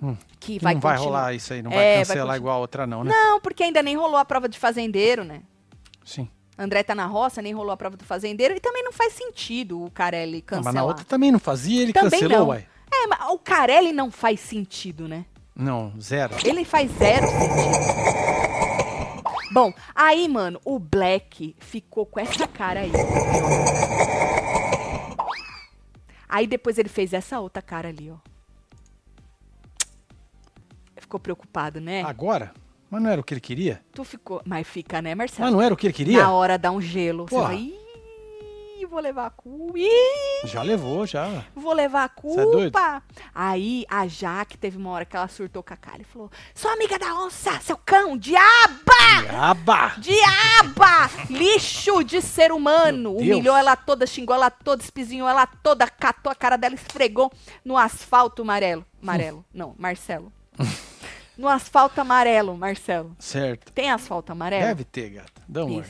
Hum, que vai não vai continuar. rolar isso aí, não É, vai vai cancelar continuar. igual a outra não, né? Não, porque ainda nem rolou a prova de fazendeiro, né? Sim. André tá na roça, nem rolou a prova do fazendeiro. E também não faz sentido o Carelli cancelar. mas na outra também não fazia, ele Também cancelou, não. uai. É, mas o Carelli não faz sentido, né? Não, zero. Ele faz zero sentido. Bom, aí, mano, o Black ficou com essa cara aí. Aí depois ele fez essa outra cara ali, ó. Ficou preocupado, né? Agora? Mas não era o que ele queria? Tu ficou. Mas fica, né, Marcelo? Mas não era o que ele queria? Na hora dá um gelo. Você Porra. vai. Ih, vou levar a culpa. Ih, Já levou, já. vou levar a Cê é doido? culpa. Aí a Jaque teve uma hora que ela surtou com a cara e falou: Sou amiga da onça, seu cão, diaba! Diaba! Diaba! Lixo de ser humano! Humilhou ela toda, xingou ela toda, espizinhou ela toda, catou a cara dela, esfregou no asfalto amarelo. Amarelo. Não, Marcelo. No asfalto amarelo, Marcelo. Certo. Tem asfalto amarelo? Deve ter, gata. Dá um.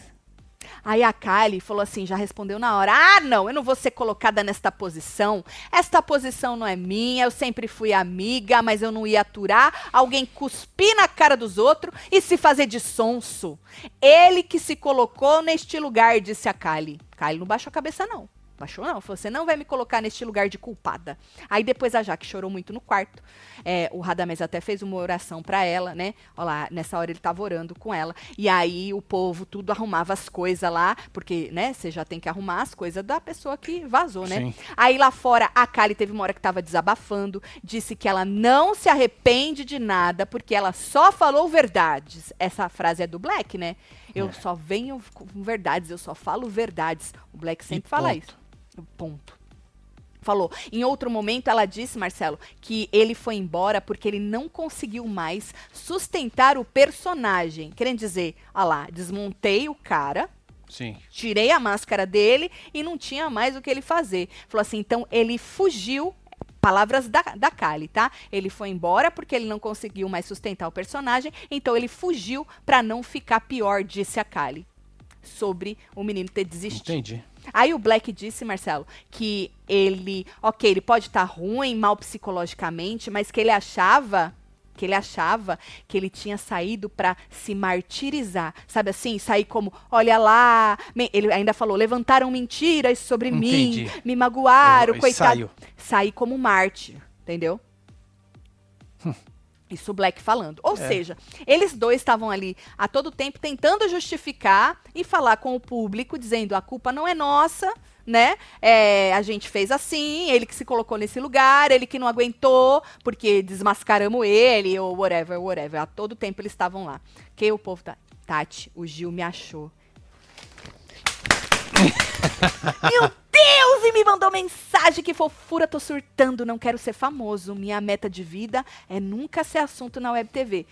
Aí a Kylie falou assim, já respondeu na hora: Ah, não, eu não vou ser colocada nesta posição. Esta posição não é minha, eu sempre fui amiga, mas eu não ia aturar alguém cuspir na cara dos outros e se fazer de sonso. Ele que se colocou neste lugar, disse a Kylie. Kylie não baixou a cabeça, não. Baixou não, falou, você não vai me colocar neste lugar de culpada. Aí depois a Jaque chorou muito no quarto. É, o Radamés até fez uma oração pra ela, né? Olha lá, nessa hora ele tava orando com ela. E aí o povo tudo arrumava as coisas lá, porque, né, você já tem que arrumar as coisas da pessoa que vazou, né? Sim. Aí lá fora, a Kali teve uma hora que tava desabafando, disse que ela não se arrepende de nada, porque ela só falou verdades. Essa frase é do Black, né? Eu só venho com verdades, eu só falo verdades. O Black sempre fala ponto. isso. Ponto. Falou. Em outro momento, ela disse, Marcelo, que ele foi embora porque ele não conseguiu mais sustentar o personagem. Querendo dizer, olha lá, desmontei o cara, Sim. tirei a máscara dele e não tinha mais o que ele fazer. Falou assim, então ele fugiu. Palavras da, da Kali, tá? Ele foi embora porque ele não conseguiu mais sustentar o personagem, então ele fugiu pra não ficar pior, disse a Kali. Sobre o menino ter desistido. Entendi. Aí o Black disse, Marcelo, que ele, ok, ele pode estar ruim, mal psicologicamente, mas que ele achava que ele achava que ele tinha saído pra se martirizar, sabe assim, sair como, olha lá, ele ainda falou, levantaram mentiras sobre mim, Entendi. me magoaram, Eu- e coitado, saiu. sair como mártir, entendeu? Isso o Black falando. Ou É. seja, eles dois estavam ali a todo tempo tentando justificar e falar com o público, dizendo a culpa não é nossa, né? É, a gente fez assim, ele que se colocou nesse lugar, ele que não aguentou, porque desmascaramos ele, ou whatever, whatever. A todo tempo eles estavam lá. Que o povo tá. Tati, o Gil me achou. Meu Deus! E me mandou mensagem que fofura, tô surtando, não quero ser famoso. Minha meta de vida é nunca ser assunto na Web TV.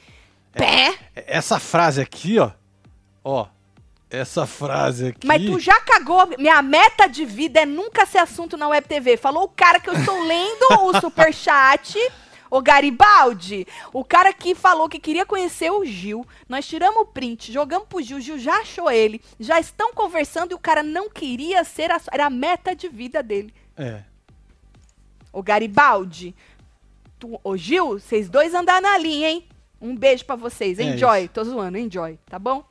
Pé! Essa frase aqui, ó. Ó. Essa frase aqui. Mas tu já cagou. Minha meta de vida é nunca ser assunto na Web TV. Falou o cara que eu estou lendo o superchat. O Garibaldi, o cara que falou que queria conhecer o Gil. Nós tiramos o print, jogamos pro Gil, o Gil já achou ele. Já estão conversando e o cara não queria ser a, era a meta de vida dele. É. Ô Garibaldi, tu, ô Gil, vocês dois andaram na linha, hein? Um beijo pra vocês. É Enjoy. isso. Tô zoando, enjoy, tá bom?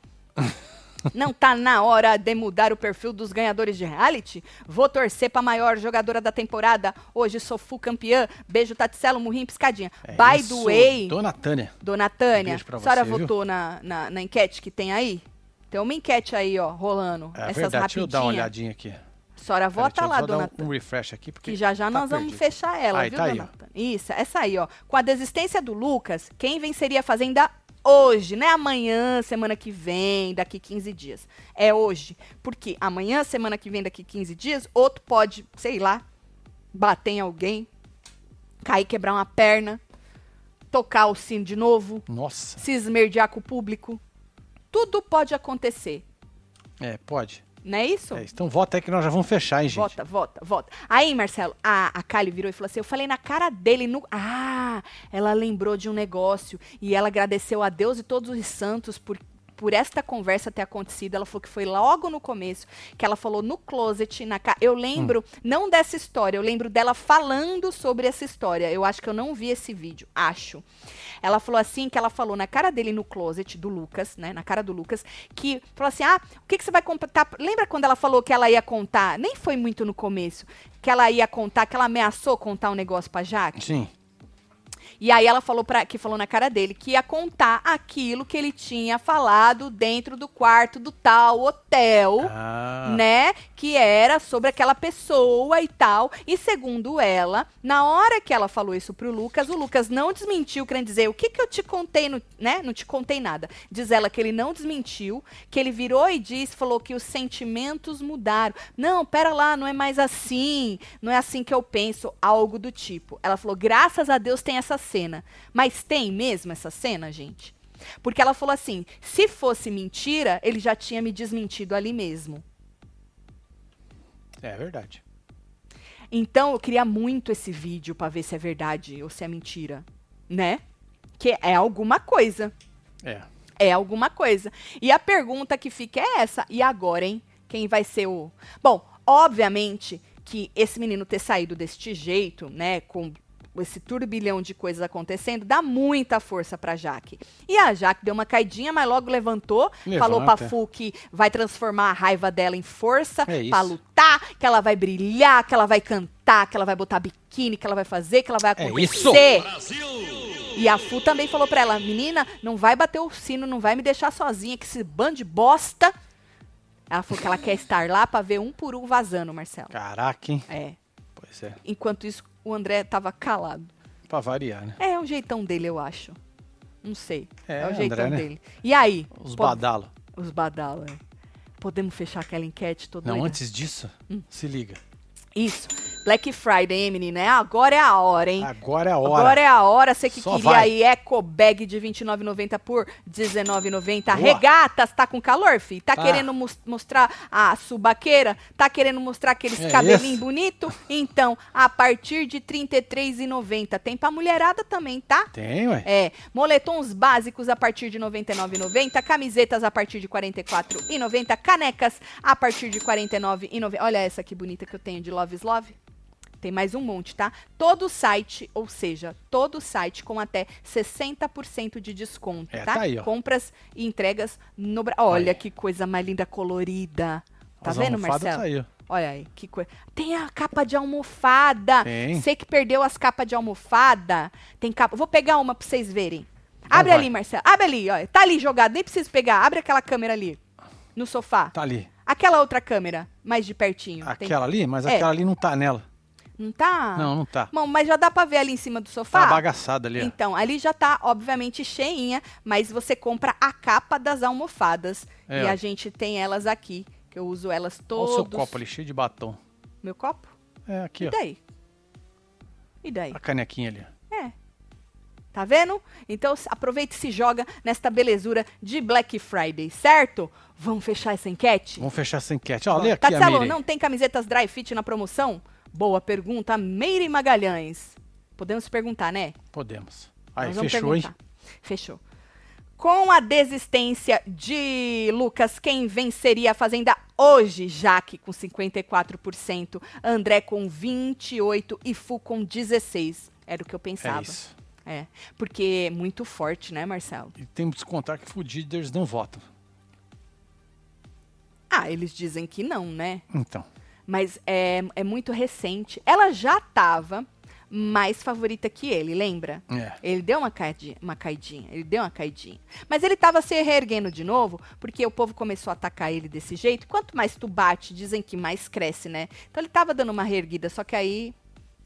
Não tá na hora de mudar o perfil dos ganhadores de reality? Vou torcer pra maior jogadora da temporada. Hoje sou full campeã. Beijo, Taticelo, murrinho, piscadinha. É By isso, the way, Dona Tânia. dona Tânia, pra a senhora viu? votou na, na, na enquete que tem aí? Tem uma enquete aí, ó, rolando. É Essas verdade, deixa eu dar uma rapidinhas. olhadinha aqui. A senhora vota lá, dona um, um refresh aqui, porque Que já já tá nós vamos perdido. fechar ela, Aí, viu, tá aí, dona. Tânia? Isso, essa aí, ó. Com a desistência do Lucas, quem venceria a Fazenda hoje, não é amanhã, semana que vem, daqui 15 dias. É hoje. Porque amanhã, semana que vem, daqui 15 dias, outro pode, sei lá, bater em alguém, cair, quebrar uma perna, tocar o sino de novo, Nossa, se esmerdear com o público. Tudo pode acontecer. é, pode. Não é isso? É, então vota aí que nós já vamos fechar, hein, gente? Vota, vota, vota. Aí, Marcelo, a, a Kali virou e falou assim: Eu falei na cara dele. No... Ah, ela lembrou de um negócio e ela agradeceu a Deus e todos os santos por, por esta conversa ter acontecido. Ela falou que foi logo no começo, que ela falou no closet. Na ca... Eu lembro, não dessa história, eu lembro dela falando sobre essa história. Eu acho que eu não vi esse vídeo, acho. Ela falou assim, que ela falou na cara dele no closet, do Lucas, né? Na cara do Lucas, que falou assim: ah, o que, que você vai contar? Lembra quando ela falou que ela ia contar? Nem foi muito no começo. Que ela ia contar, que ela ameaçou contar um negócio pra Jaque. Sim. E aí ela falou para que falou na cara dele que ia contar aquilo que ele tinha falado dentro do quarto do tal hotel Ah, né? Que era sobre aquela pessoa e tal. E segundo ela, na hora que ela falou isso pro Lucas, o Lucas não desmentiu, querendo dizer, o que que eu te contei, no, né? Não te contei nada. Diz ela que ele não desmentiu, que ele virou e disse, falou que os sentimentos mudaram. Não, pera lá, não é mais assim. Não é assim que eu penso, algo do tipo. Ela falou, graças a Deus tem essa cena. Mas tem mesmo essa cena, gente? Porque ela falou assim: se fosse mentira, ele já tinha me desmentido ali mesmo. é verdade. Então eu queria muito esse vídeo pra ver se é verdade ou se é mentira, né? Que é alguma coisa. É. É alguma coisa. E a pergunta que fica é essa: e agora, hein? Quem vai ser o. Bom, obviamente que esse menino ter saído deste jeito, né, com esse turbilhão de coisas acontecendo, dá muita força pra Jaque. E a Jaque deu uma caidinha, mas logo levantou, falou pra Levanta. Fu que vai transformar a raiva dela em força É isso. pra lutar, que ela vai brilhar, que ela vai cantar, que ela vai botar biquíni, que ela vai fazer, que ela vai É acontecer. E a Fu também falou pra ela, menina, não vai bater o sino, não vai me deixar sozinha, que esse bando de bosta. Ela falou que ela quer estar lá pra ver um por um vazando, Marcelo. Caraca, hein? É. Pois é. Enquanto isso, o André tava calado. Pra variar, né? É o jeitão dele, eu acho. Não sei. É, o jeitão André, né? dele. E aí? Os Po- badalos. Os badalo, é. Podemos fechar aquela enquete toda Não, antes disso, Hum. se liga. Isso. Black Friday, hein, menina? É, Agora é a hora, hein? Agora é a hora. Agora é a hora, você que Só queria vai. aí eco bag de R$29,90 por R$19,90. Boa. Regatas, tá com calor, fi? Tá, Tá. querendo mos- mostrar a subaqueira? Tá querendo mostrar aqueles É cabelinhos isso. bonitos? Então, a partir de R$33,90. Tem pra mulherada também, tá? Tem, ué. É, moletons básicos a partir de R$ 99,90, camisetas a partir de R$ 44,90, canecas a partir de R$ 49,90. Olha essa que bonita que eu tenho de Love is Love. Tem mais um monte, tá? Todo site, ou seja, todo site com até 60% de desconto, É, tá? tá aí. Compras e entregas no Brasil. Olha Aí. que coisa mais linda colorida. Tá As vendo, Marcelo? Tá aí. Olha aí, que coisa. Tem a capa de almofada. Tem. Você que perdeu as capas de almofada. Tem capa. Vou pegar uma pra vocês verem. Abre vai. ali, Marcelo. Abre ali, ó. Tá ali jogado, nem preciso pegar. Abre aquela câmera ali. No sofá. Tá ali. Aquela outra câmera, mais de pertinho. Tem- Aquela ali, mas É. aquela ali não tá nela. Não tá? Não, não tá. Bom, mas já dá pra ver ali em cima do Tá sofá? bagaçada ali, ó. Então, ali já tá, obviamente, cheinha, mas você compra a capa das almofadas. É, e ó. a gente tem elas aqui, que eu uso elas Olha todos. o seu copo ali, cheio de batom. Meu copo? É, aqui, E ó. daí? E daí? A canequinha ali. É. Tá vendo? Então aproveita e se joga nesta belezura de Black Friday, certo? Vamos fechar essa enquete? Vamos fechar essa enquete. Ó, lê aqui a Tatselo, não tem camisetas dry fit na promoção? Boa pergunta, Meire Magalhães. Podemos perguntar, né? Podemos. Aí, fechou, hein? perguntar. Fechou. Com a desistência de Lucas, quem venceria a Fazenda Hoje, Jaque com 54%, André com 28% e Fu com 16%. Era o que eu É pensava. isso. É, porque é muito forte, né, Marcelo? E temos que contar que Fudiders não votam. Ah, eles dizem que não, né? Então. Mas é, é muito recente. Ela já tava mais favorita que ele, lembra? É. Ele deu uma caidinha, uma caidinha, ele deu uma caidinha. Mas ele tava se reerguendo de novo, porque o povo começou a atacar ele desse jeito. Quanto mais tu bate, dizem que mais cresce, né? Então ele tava dando uma reerguida, só que aí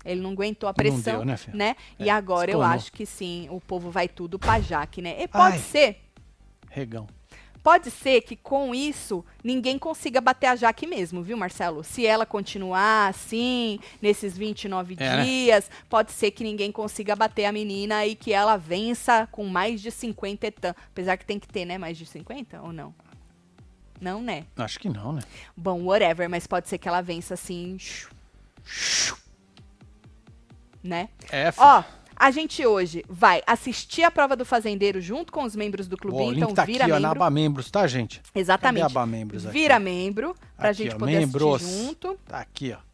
ele não aguentou a pressão, deu, né, né? E É, agora eu acho que sim, o povo vai tudo pra Jaque, né? E pode Ai. ser Regão. Pode ser que com isso ninguém consiga bater a Jaque mesmo, viu, Marcelo? Se ela continuar assim, nesses 29 É, né? dias, pode ser que ninguém consiga bater a menina e que ela vença com mais de 50 etan. Apesar que tem que ter, né, mais de 50 ou não? Não, né? Acho que não, né? Bom, whatever, mas pode ser que ela vença assim. Né? É. Ó, a gente hoje vai assistir a prova do fazendeiro junto com os membros do link então tá vira aqui, ó, na membro. aba membros, tá, gente? Exatamente. Cadê a aba membros aqui? Vira membro pra Aqui, gente ó, poder membros. assistir junto. Tá aqui, ó.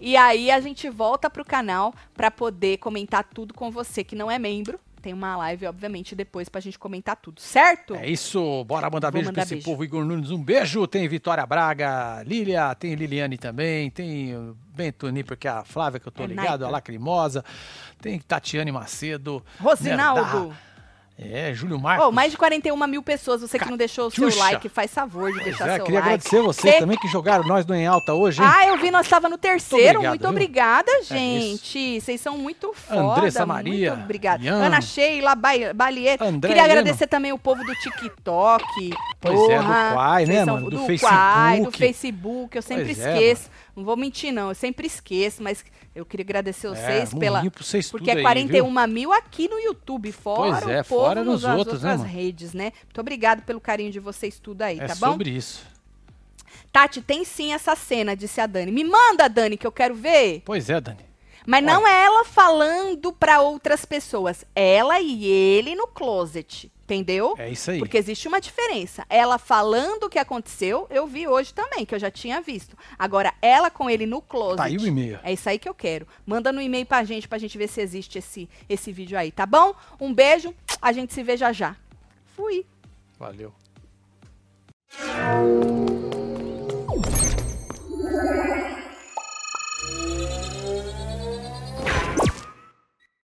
E aí a gente volta pro canal pra poder comentar tudo com você que não é membro. Tem uma live, obviamente, depois pra gente comentar tudo, certo? É isso, bora mandar Vou beijo mandar pra esse beijo. povo. Igor Nunes, um beijo. Tem Vitória Braga, Lília, tem Liliane também, tem Bento Nipper, que é a Flávia, que eu tô É ligado, a Nipper. Lacrimosa, tem Tatiane Macedo. Rosinaldo. Nerda- É, Júlio Marcos. Oh, mais de 41 mil pessoas. Você que não deixou o seu like, faz favor de Pois deixar é, seu queria like. agradecer vocês Cê- também que jogaram nós do Em Alta hoje, hein? Ah, eu vi, nós estava no terceiro. obrigado, Muito viu? É obrigada, isso. gente. Vocês são muito foda. Andressa Maria, Muito obrigada. Ian. Ana Sheila, Ba- Balier. André Queria Heleno. agradecer também o povo do TikTok. Pois é, do Porra, Quai, né, mano? Do do Facebook. Quai, do Facebook. Eu sempre Pois é, esqueço. não vou mentir, não. Eu sempre esqueço, mas eu queria agradecer vocês É, pela. vocês Porque é aí, 41 mil aqui no YouTube, fora Pois é, o povo fora nos nas outros, né, outras mano? redes, né? Muito obrigado pelo carinho de vocês tudo aí, É tá bom? sobre isso. Tati, tem sim essa cena, disse a Dani. Me manda, Dani, que eu quero ver. Pois é, Dani. Mas não é ela falando pra outras pessoas. Ela e ele no closet. Entendeu? É isso aí. Porque existe uma diferença. Ela falando o que aconteceu, eu vi hoje também, que eu já tinha visto. Agora, ela com ele no closet. Tá aí o e-mail. É isso aí que eu quero. Manda no e-mail pra gente, pra gente ver se existe esse, esse vídeo aí, tá bom? Um beijo, a gente se vê já já. Fui. Valeu.